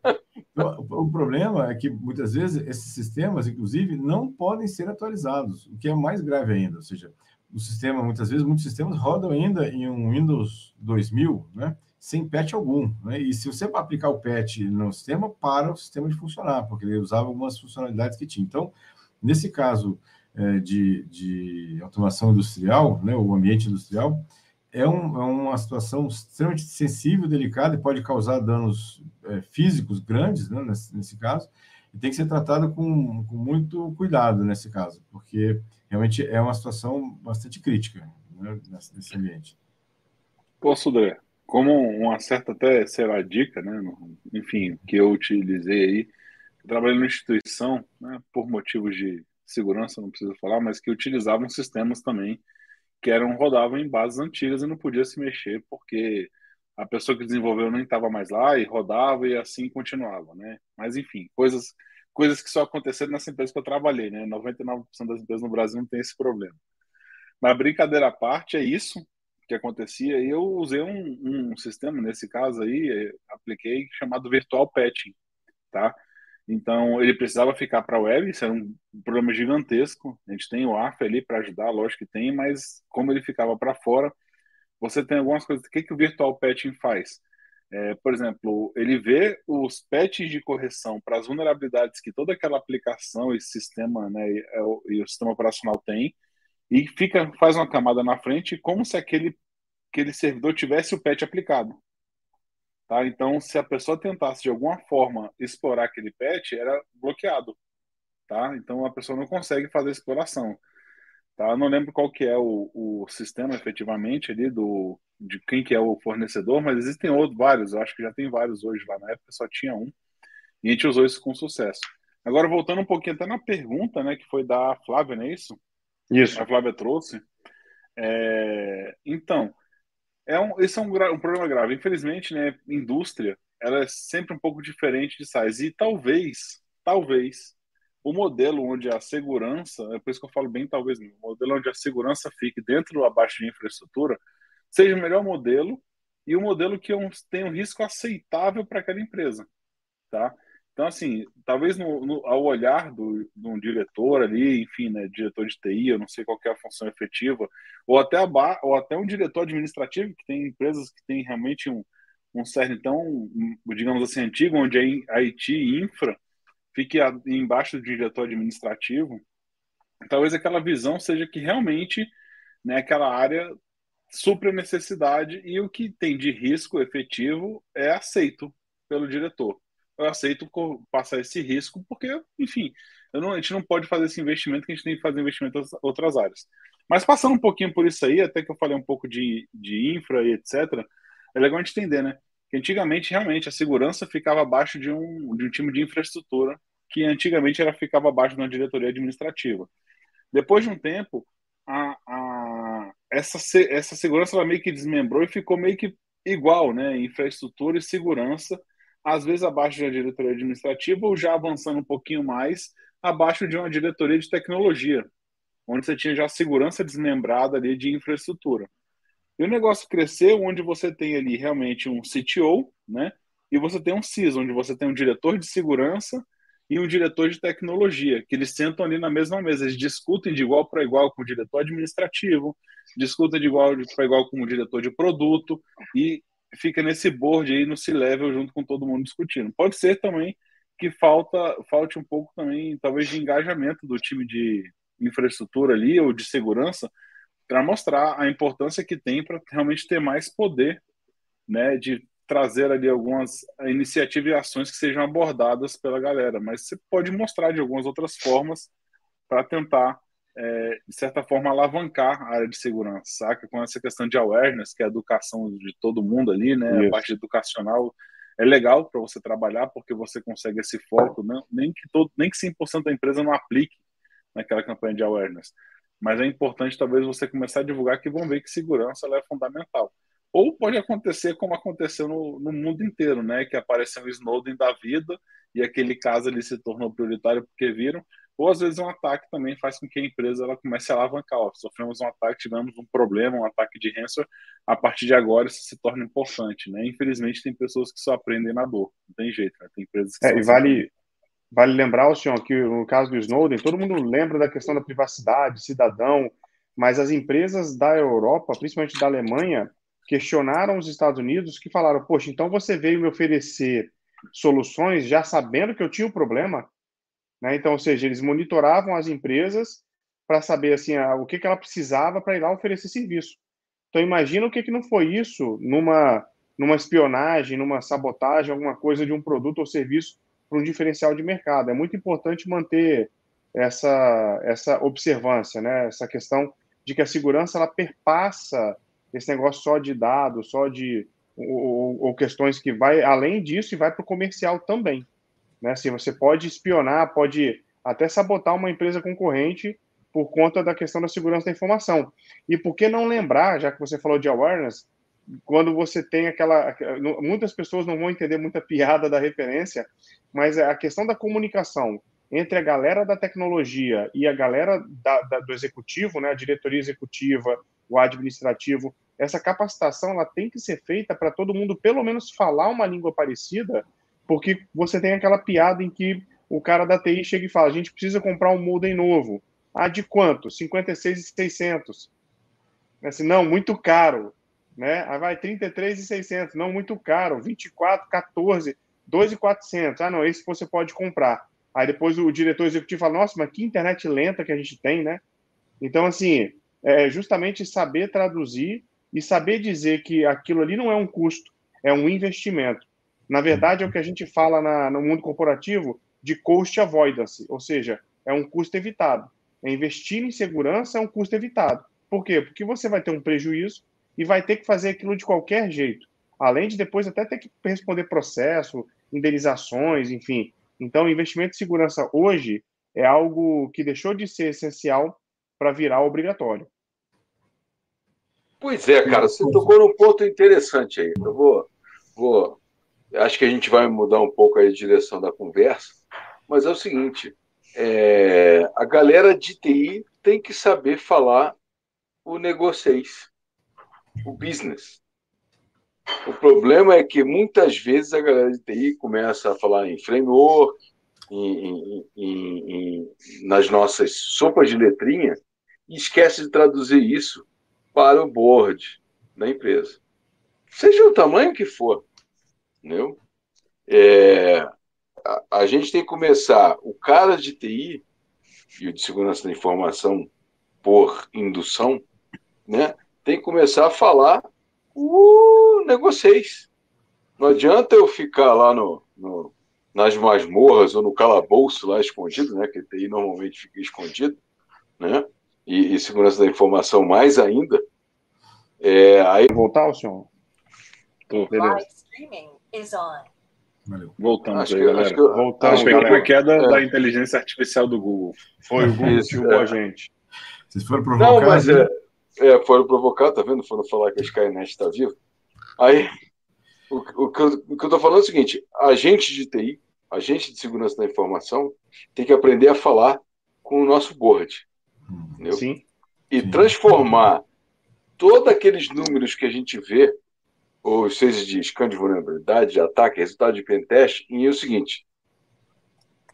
o problema é que muitas vezes esses sistemas, inclusive, não podem ser atualizados, o que é mais grave ainda. Ou seja, o sistema, muitas vezes, muitos sistemas rodam ainda em um Windows 2000, né? sem patch algum. Né? E se você aplicar o patch no sistema, para o sistema de funcionar, porque ele usava algumas funcionalidades que tinha. Então, nesse caso é, de, de automação industrial, né, o ambiente industrial, é, um, é, uma situação extremamente sensível, delicada e pode causar danos é, físicos grandes, né, nesse, nesse, caso, e tem que ser tratado com, com, muito cuidado nesse caso, porque realmente é uma situação bastante crítica né, nesse, ambiente.
Posso, André? como uma certa até, sei lá, dica, né? Enfim, que eu utilizei aí, eu trabalhei numa instituição, né, por motivos de segurança, não preciso falar, mas que utilizavam sistemas também que eram rodavam em bases antigas e não podia se mexer porque a pessoa que desenvolveu nem estava mais lá e rodava e assim continuava, né? Mas enfim, coisas coisas que só aconteceram nessa empresa que eu trabalhei, né? 99% das empresas no Brasil não tem esse problema. Mas brincadeira à parte, é isso que acontecia, e eu usei um, um sistema, nesse caso aí, é, apliquei, chamado Virtual Patching, tá? Então, ele precisava ficar para a web, isso era um problema gigantesco. A gente tem o ARF ali para ajudar, lógico que tem, mas como ele ficava para fora, você tem algumas coisas. O que, que o Virtual Patching faz? É, por exemplo, ele vê os patches de correção para as vulnerabilidades que toda aquela aplicação e sistema, né, e, é e o sistema operacional tem, e fica faz uma camada na frente como se aquele aquele servidor tivesse o patch aplicado. Tá? Então, se a pessoa tentasse de alguma forma explorar aquele patch, era bloqueado. Tá? Então, a pessoa não consegue fazer exploração. Tá? Eu não lembro qual que é o, o sistema efetivamente ali do de quem que é o fornecedor, mas existem outros vários. Eu acho que já tem vários hoje lá na época só tinha um e a gente usou isso com sucesso. Agora voltando um pouquinho até na pergunta, né, que foi da Flávia, não é isso? Isso. a Flávia trouxe. É, então, é um, esse é um, um, problema grave. Infelizmente, né, indústria, ela é sempre um pouco diferente de size. E talvez, talvez, o modelo onde a segurança, é por isso que eu falo bem talvez, o modelo onde a segurança fique dentro abaixo de infraestrutura, seja o melhor modelo e o modelo que tem um risco aceitável para aquela empresa, tá? Então, assim, talvez no, no, ao olhar do, de um diretor ali, enfim, né, diretor de TI, eu não sei qual é a função efetiva, ou até, a, ou até um diretor administrativo, que tem empresas que têm realmente um, um cerne tão, digamos assim, antigo, onde a IT infra fique embaixo do diretor administrativo, talvez aquela visão seja que realmente né, aquela área supre a necessidade e o que tem de risco efetivo é aceito pelo diretor eu aceito passar esse risco, porque, enfim, não, a gente não pode fazer esse investimento que a gente tem que fazer investimento em outras áreas. Mas passando um pouquinho por isso aí, até que eu falei um pouco de, de infra e etc., é legal a gente entender, né? Que antigamente, realmente, a segurança ficava abaixo de um, de um time de infraestrutura, que antigamente ela ficava abaixo de uma diretoria administrativa. Depois de um tempo, a, a, essa, essa segurança ela meio que desmembrou e ficou meio que igual, né? Infraestrutura e segurança às vezes abaixo da diretoria administrativa ou já avançando um pouquinho mais, abaixo de uma diretoria de tecnologia, onde você tinha já segurança desmembrada ali de infraestrutura. E o negócio cresceu onde você tem ali realmente um CTO, né? E você tem um CIS, onde você tem um diretor de segurança e um diretor de tecnologia, que eles sentam ali na mesma mesa, eles discutem de igual para igual com o diretor administrativo, discutem de igual para igual com o diretor de produto e fica nesse board aí, no C-level, junto com todo mundo discutindo. Pode ser também que falta, falte um pouco também, talvez, de engajamento do time de infraestrutura ali, ou de segurança, para mostrar a importância que tem para realmente ter mais poder, né, de trazer ali algumas iniciativas e ações que sejam abordadas pela galera. Mas você pode mostrar de algumas outras formas para tentar é, de certa forma, alavancar a área de segurança, saca? Com essa questão de awareness, que é a educação de todo mundo ali, né? Isso. A parte educacional é legal para você trabalhar, porque você consegue esse foco, não, nem que todo, nem que 100% da empresa não aplique naquela campanha de awareness. Mas é importante, talvez, você começar a divulgar que vão ver que segurança é fundamental. Ou pode acontecer como aconteceu no, no mundo inteiro, né? Que apareceu o Snowden da vida e aquele caso ali se tornou prioritário porque viram, ou às vezes um ataque também faz com que a empresa ela comece a alavancar. Ó, sofremos um ataque, tivemos um problema, um ataque de ransomware, a partir de agora isso se torna importante, né? Infelizmente tem pessoas que só aprendem na dor, não tem jeito, né? Tem empresas que
é, e vale vale lembrar o senhor que no caso do Snowden, todo mundo lembra da questão da privacidade, cidadão, mas as empresas da Europa, principalmente da Alemanha, questionaram os Estados Unidos que falaram: "Poxa, então você veio me oferecer soluções já sabendo que eu tinha o um problema?" Né? Então, ou seja, eles monitoravam as empresas para saber assim, a, o que, que ela precisava para ir lá oferecer serviço. Então, imagina o que, que não foi isso numa, numa espionagem, numa sabotagem, alguma coisa de um produto ou serviço para um diferencial de mercado. É muito importante manter essa, essa observância, né? essa questão de que a segurança ela perpassa esse negócio só de dados, só de ou, ou questões que vai além disso e vai para o comercial também. Né? Assim, você pode espionar, pode até sabotar uma empresa concorrente por conta da questão da segurança da informação. E por que não lembrar, já que você falou de awareness, quando você tem aquela. Muitas pessoas não vão entender muita piada da referência, mas a questão da comunicação entre a galera da tecnologia e a galera da, da, do executivo, né, a diretoria executiva, o administrativo, essa capacitação ela tem que ser feita para todo mundo pelo menos falar uma língua parecida porque você tem aquela piada em que o cara da TI chega e fala: a gente precisa comprar um modem novo. Ah, de quanto? 56,600. Assim, não, muito caro. Né? Aí vai 33,600. Não, muito caro. 24, 14, 2,400. Ah, não, esse você pode comprar. Aí depois o diretor executivo fala: nossa, mas que internet lenta que a gente tem, né? Então, assim, é justamente saber traduzir e saber dizer que aquilo ali não é um custo, é um investimento. Na verdade, é o que a gente fala na, no mundo corporativo de cost avoidance, ou seja, é um custo evitado. É investir em segurança é um custo evitado. Por quê? Porque você vai ter um prejuízo e vai ter que fazer aquilo de qualquer jeito. Além de depois até ter que responder processo, indenizações, enfim. Então, investimento em segurança hoje é algo que deixou de ser essencial para virar obrigatório.
Pois é, cara, você tocou num ponto interessante aí. Eu vou, vou. Acho que a gente vai mudar um pouco a direção da conversa, mas é o seguinte: é, a galera de TI tem que saber falar o negociês, o business. O problema é que muitas vezes a galera de TI começa a falar em framework, em, em, em, nas nossas sopas de letrinha, e esquece de traduzir isso para o board da empresa. Seja o tamanho que for. Entendeu? É, a, a, gente tem que começar, o cara de TI e o de segurança da informação por indução, né, tem que começar a falar o negociês. Não adianta eu ficar lá no, no, nas masmorras ou no calabouço lá escondido, né, que TI normalmente fica escondido, né, e, e segurança da informação mais ainda. É, aí
voltar o senhor.
Tô, beleza. Valeu. Voltamos acho aí, que, galera. Acho que, Voltamos, acho galera. foi queda é. da inteligência artificial do Google.
Foi o Google que é. a gente.
Vocês foram provocados.
Não, mas é, é, foram provocados, tá vendo? Foram falar que a Skynet está viva. Aí, o, o, que eu, o que eu tô falando é o seguinte: a gente de TI, a gente de segurança da informação, tem que aprender a falar com o nosso board. Entendeu? Sim. E transformar todos aqueles números que a gente vê, ou seja, de scan de vulnerabilidade, de ataque, resultado de pentest, em o seguinte: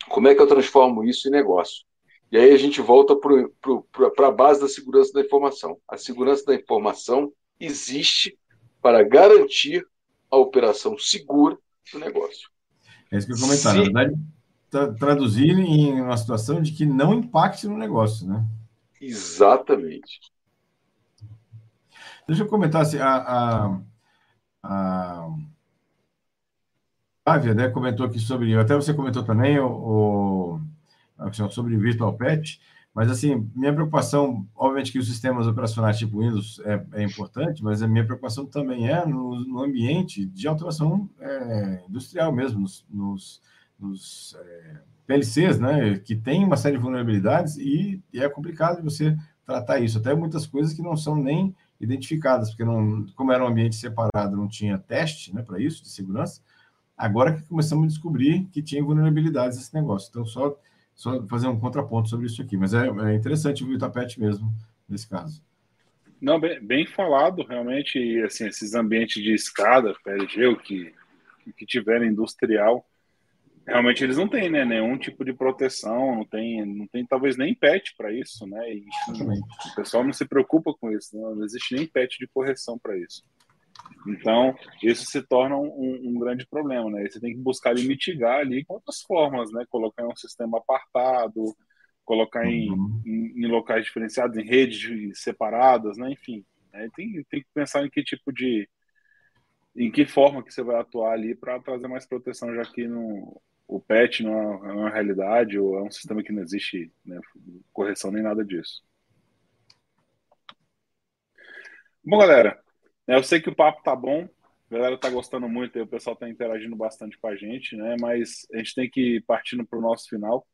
como é que eu transformo isso em negócio? E aí a gente volta para a base da segurança da informação. A segurança da informação existe para garantir a operação segura do negócio.
É isso que eu comentar. Se... Na verdade, tra traduzir em uma situação de que não impacte no negócio, né?
Exatamente.
Deixa eu comentar assim, a, a, a Flávia né, comentou aqui sobre, até você comentou também o, o sobre Virtual Pet, mas assim, minha preocupação, obviamente que os sistemas operacionais tipo Windows é, é importante, mas a minha preocupação também é no, no ambiente de automação é, industrial mesmo, nos, nos, nos é, PLCs, né, que tem uma série de vulnerabilidades e, e é complicado você tratar isso, até muitas coisas que não são nem identificadas, porque não, como era um ambiente separado, não tinha teste né, para isso, de segurança. Agora que começamos a descobrir que tinha vulnerabilidades nesse negócio. Então, só, só fazer um contraponto sobre isso aqui. Mas é, é interessante o tapete mesmo, nesse caso.
Não, bem, bem, falado, realmente. Assim, esses ambientes de escada, PLG, o que, que tiver industrial, realmente eles não têm né, nenhum tipo de proteção, não tem, não tem talvez nem patch para isso, né? E, o pessoal não se preocupa com isso, não, não existe nem patch de correção para isso. Então, isso se torna um, um, grande problema, né? Você tem que buscar e mitigar ali com outras formas, né? Colocar em um sistema apartado, colocar em, uhum. em, em, locais diferenciados, em redes separadas, né? Enfim, né? tem, tem que pensar em que tipo de, em que forma que você vai atuar ali para trazer mais proteção, já que no, o PET não é, é uma realidade ou é um sistema que não existe né, correção nem nada disso. Bom, galera, eu sei que o papo tá bom, a galera tá gostando muito, o pessoal tá interagindo bastante com a gente, né? Mas a gente tem que ir partindo para o nosso final.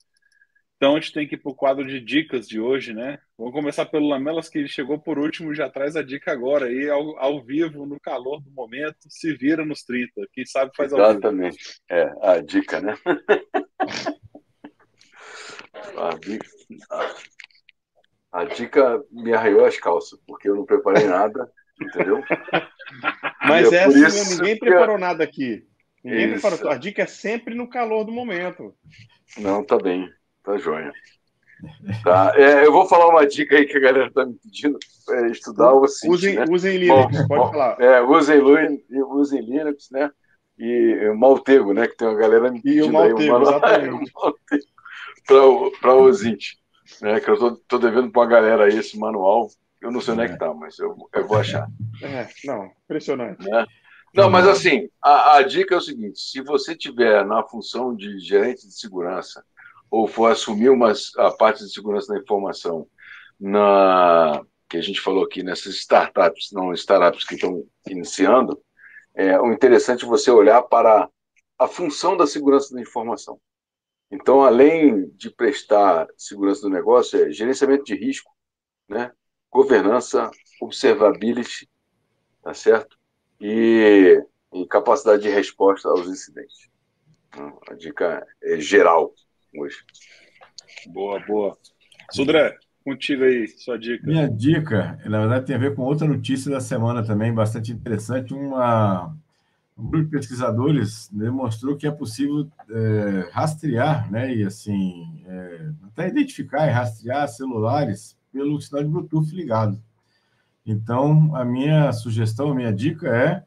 Então a gente tem que ir para o quadro de dicas de hoje, né? Vamos começar pelo Lamelas, que chegou por último e já traz a dica agora aí, ao, ao, vivo, no calor do momento, se vira nos 30. Quem sabe faz
ao Exatamente. vivo. É, a dica, né? a, dica, a, dica me arraiou as calças, porque eu não preparei nada, entendeu?
Mas é, é assim, isso ninguém preparou nada aqui. Ninguém preparou. A dica é sempre no calor do momento.
Não, tá bem. Tá joia. Tá. É, eu vou falar uma dica aí que a galera tá me pedindo é estudar o
Cint, usem, né? usem Linux, bom,
pode
bom, falar.
É, usem, usem Linux, né? E Maltego, né? Que tem uma galera me pedindo
e o Maltego, aí, uma, exatamente.
para o Zint, né? Que eu tô, tô devendo para uma galera aí esse manual. Eu não sei onde é que tá, mas eu, eu vou achar.
É, não, impressionante.
Né? Não, mas assim, a, a dica é o seguinte: se você tiver na função de gerente de segurança ou for assumir a parte de segurança da informação na que a gente falou aqui nessas startups, não startups que estão iniciando, é o interessante é você olhar para a função da segurança da informação. Então, além de prestar segurança do negócio, é gerenciamento de risco, né? governança, observability, tá certo? E, e capacidade de resposta aos incidentes. A dica é geral hoje.
Boa, boa. Sudré, contigo aí, sua dica.
Minha dica, na verdade, tem a ver com outra notícia da semana também, bastante interessante. Uma, um grupo de pesquisadores demonstrou que é possível é, rastrear, né, e assim, é, até identificar e rastrear celulares pelo sinal de Bluetooth ligado. Então, a minha sugestão, a minha dica é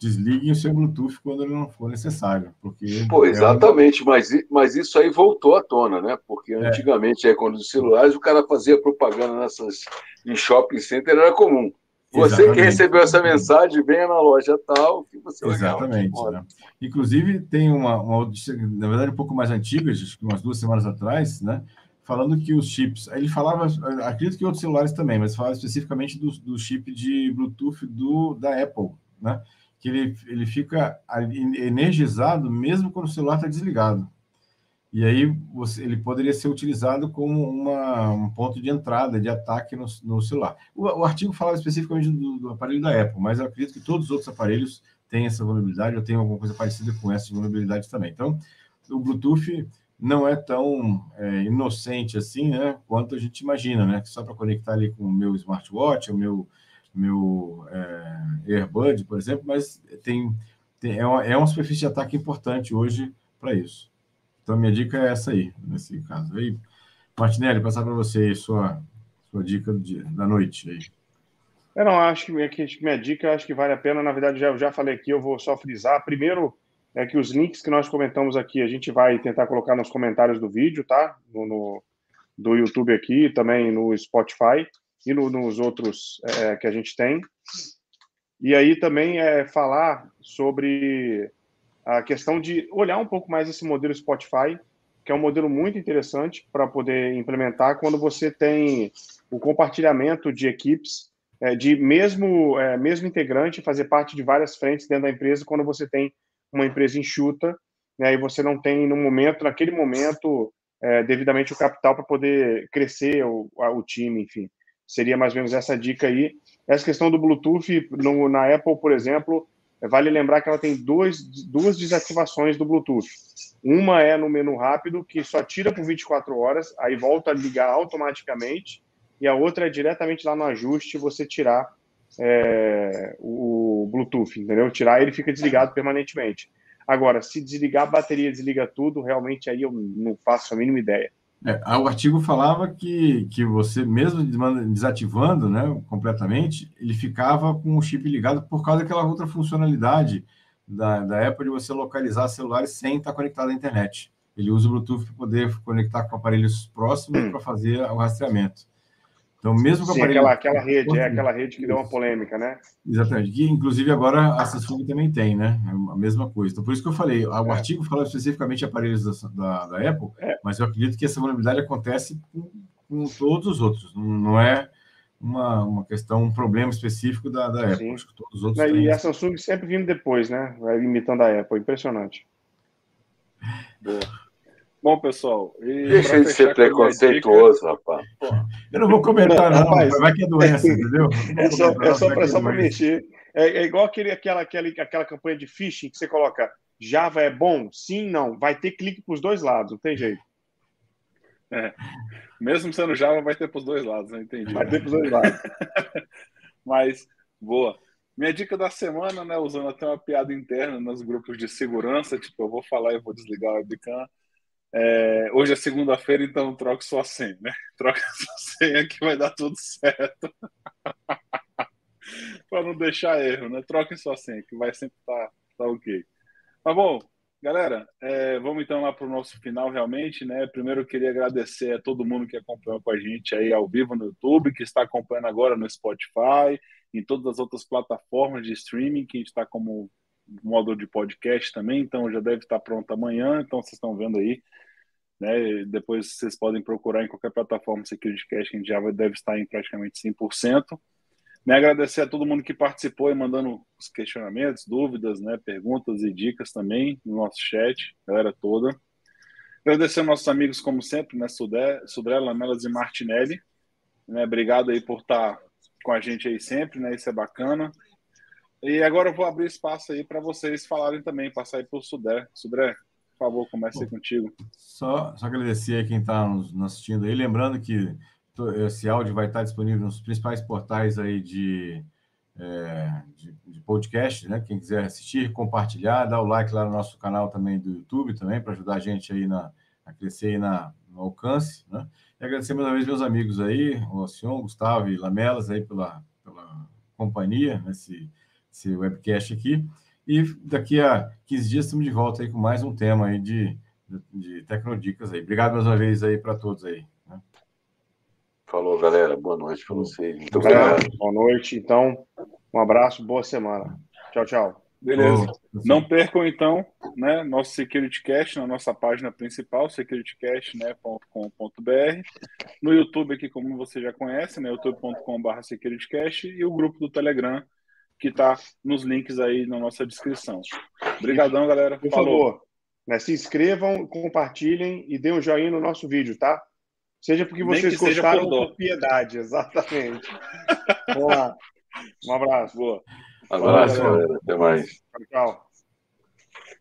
desliguem o seu Bluetooth quando ele não for necessário. Porque
Pô, exatamente, é um... mas, mas isso aí voltou à tona, né? Porque é. antigamente, é. quando os celulares, o cara fazia propaganda nessas, em shopping center, era comum. Você Exatamente. que recebeu essa mensagem, venha na loja tal, que você
Exatamente. Né? Inclusive, tem uma, uma, na verdade, um pouco mais antiga, umas duas semanas atrás, né? Falando que os chips. Ele falava, acredito que outros celulares também, mas falava especificamente do, do chip de Bluetooth do, da Apple, né? Que ele, ele fica energizado mesmo quando o celular está desligado. E aí você, ele poderia ser utilizado como uma, um ponto de entrada, de ataque no, no celular. O, o, artigo fala especificamente do, do, aparelho da Apple, mas eu acredito que todos os outros aparelhos têm essa vulnerabilidade, ou têm alguma coisa parecida com essa vulnerabilidade também. Então, o Bluetooth não é tão é, inocente assim, né, quanto a gente imagina, né? Que só para conectar ali com o meu smartwatch, o meu meu é, Airbud, por exemplo, mas tem, tem é, uma, é uma superfície de ataque importante hoje para isso. Então, minha dica é essa aí, nesse caso. Aí, Martinelli, passar para você aí sua, sua dica dia, da noite. Aí.
Eu não acho que, que minha dica acho que vale a pena. Na verdade, já, já falei aqui, eu vou só frisar. Primeiro, é que os links que nós comentamos aqui, a gente vai tentar colocar nos comentários do vídeo, tá? No, no do YouTube aqui, também no Spotify e no, nos outros é, que a gente tem. E aí também é falar sobre a questão de olhar um pouco mais esse modelo Spotify, que é um modelo muito interessante para poder implementar quando você tem o compartilhamento de equipes, é, de mesmo, é, mesmo integrante fazer parte de várias frentes dentro da empresa, quando você tem uma empresa enxuta, né, e você não tem no momento, naquele momento, é, devidamente o capital para poder crescer o, o time, enfim. Seria mais ou menos essa dica aí. Essa questão do Bluetooth, no, na Apple, por exemplo, vale lembrar que ela tem dois, duas desativações do Bluetooth. Uma é no menu rápido, que só tira por 24 horas, aí volta a ligar automaticamente, e a outra é diretamente lá no ajuste, você tirar é, o Bluetooth, entendeu? Tirar ele fica desligado permanentemente. Agora, se desligar a bateria, desliga tudo, realmente aí eu não faço a mínima ideia.
É, o artigo falava que, que você, mesmo desativando né, completamente, ele ficava com o chip ligado por causa daquela outra funcionalidade da, da Apple de você localizar celulares sem estar conectado à internet. Ele usa o Bluetooth para poder conectar com aparelhos próximos hum. para fazer o rastreamento.
Então, mesmo com Sim, aparelho... aquela, aquela rede, é aquela rede que deu uma polêmica, né?
Exatamente. Que, inclusive, agora a Samsung também tem, né? É a mesma coisa. Então, por isso que eu falei, o é. artigo fala especificamente de aparelhos da, da, da Apple, é. mas eu acredito que essa vulnerabilidade acontece com, com todos os outros. Não, não é uma, uma questão, um problema específico da, da Apple. Acho que todos os outros
E a Samsung sempre vindo depois, né? Imitando a Apple. Impressionante.
Boa. Bom, pessoal.
Deixa de ser preconceituoso, dica... rapaz.
Eu não vou comentar, não, rapaz, vai que é doença, entendeu?
É só, é só para é mexer. É, é, igual aquele, aquela, aquela, aquela campanha de phishing que você coloca Java é bom? Sim, não. Vai ter clique para os dois lados, não tem jeito.
É. Mesmo sendo Java, vai ter para os dois lados, não entendi.
Vai ter para os dois lados.
Mas, boa. Minha dica da semana, né, usando até uma piada interna nos grupos de segurança, tipo, eu vou falar e vou desligar o webcam é, hoje é segunda-feira, então troque sua senha, né? Troque sua senha que vai dar tudo certo. Para não deixar erro, né? Troque sua senha, que vai sempre estar tá, tá ok. Tá bom, galera, é, vamos então lá para o nosso final realmente, né? Primeiro eu queria agradecer a todo mundo que acompanhou com a gente aí ao vivo no YouTube, que está acompanhando agora no Spotify, em todas as outras plataformas de streaming que a gente está como módulo de podcast também, então já deve estar pronto amanhã, então vocês estão vendo aí né? Depois vocês podem procurar em qualquer plataforma Security Cash, que a gente já deve estar em praticamente 100%. Né? Agradecer a todo mundo que participou e mandando os questionamentos, dúvidas, né? perguntas e dicas também no nosso chat, galera toda. Agradecer aos nossos amigos, como sempre, né? Sudré, Sudré Lamelas e Martinelli. Né? Obrigado aí por estar com a gente aí sempre, né? Isso é bacana. E agora eu vou abrir espaço aí para vocês falarem também, passar aí para o Sudé. Sudé, por favor, comece contigo.
Só, só agradecer a quem está nos, nos assistindo aí, lembrando que esse áudio vai estar disponível nos principais portais aí de, é, de, de, podcast, né? Quem quiser assistir, compartilhar, dá o like lá no nosso canal também do YouTube também, para ajudar a gente aí na, a crescer aí na, no alcance, né? E agradecer mais uma vez meus amigos aí, o Sion, Gustavo e Lamelas aí pela, pela companhia nesse, nesse webcast aqui. E daqui a 15 dias estamos de volta aí com mais um tema aí de, de, Tecnodicas aí. Obrigado mais uma vez aí para todos aí. Né?
Falou, galera. Boa noite para vocês. Muito obrigado.
Boa noite. Então, um abraço, boa semana. Tchau, tchau.
Beleza. Não percam, então, né, nosso SecurityCast na nossa página principal, securitycast.com.br. No YouTube, aqui, como você já conhece, né, youtube.com.br securitycast e o grupo do Telegram, que está nos links aí na nossa descrição. Obrigadão, galera.
Por Falou. favor, né, se inscrevam, compartilhem e dêem um joinha no nosso vídeo, tá? Seja porque vocês gostaram por, piedade, exatamente. Vamos lá. Um abraço.
Boa. Abraço, galera. Até mais.
Tchau.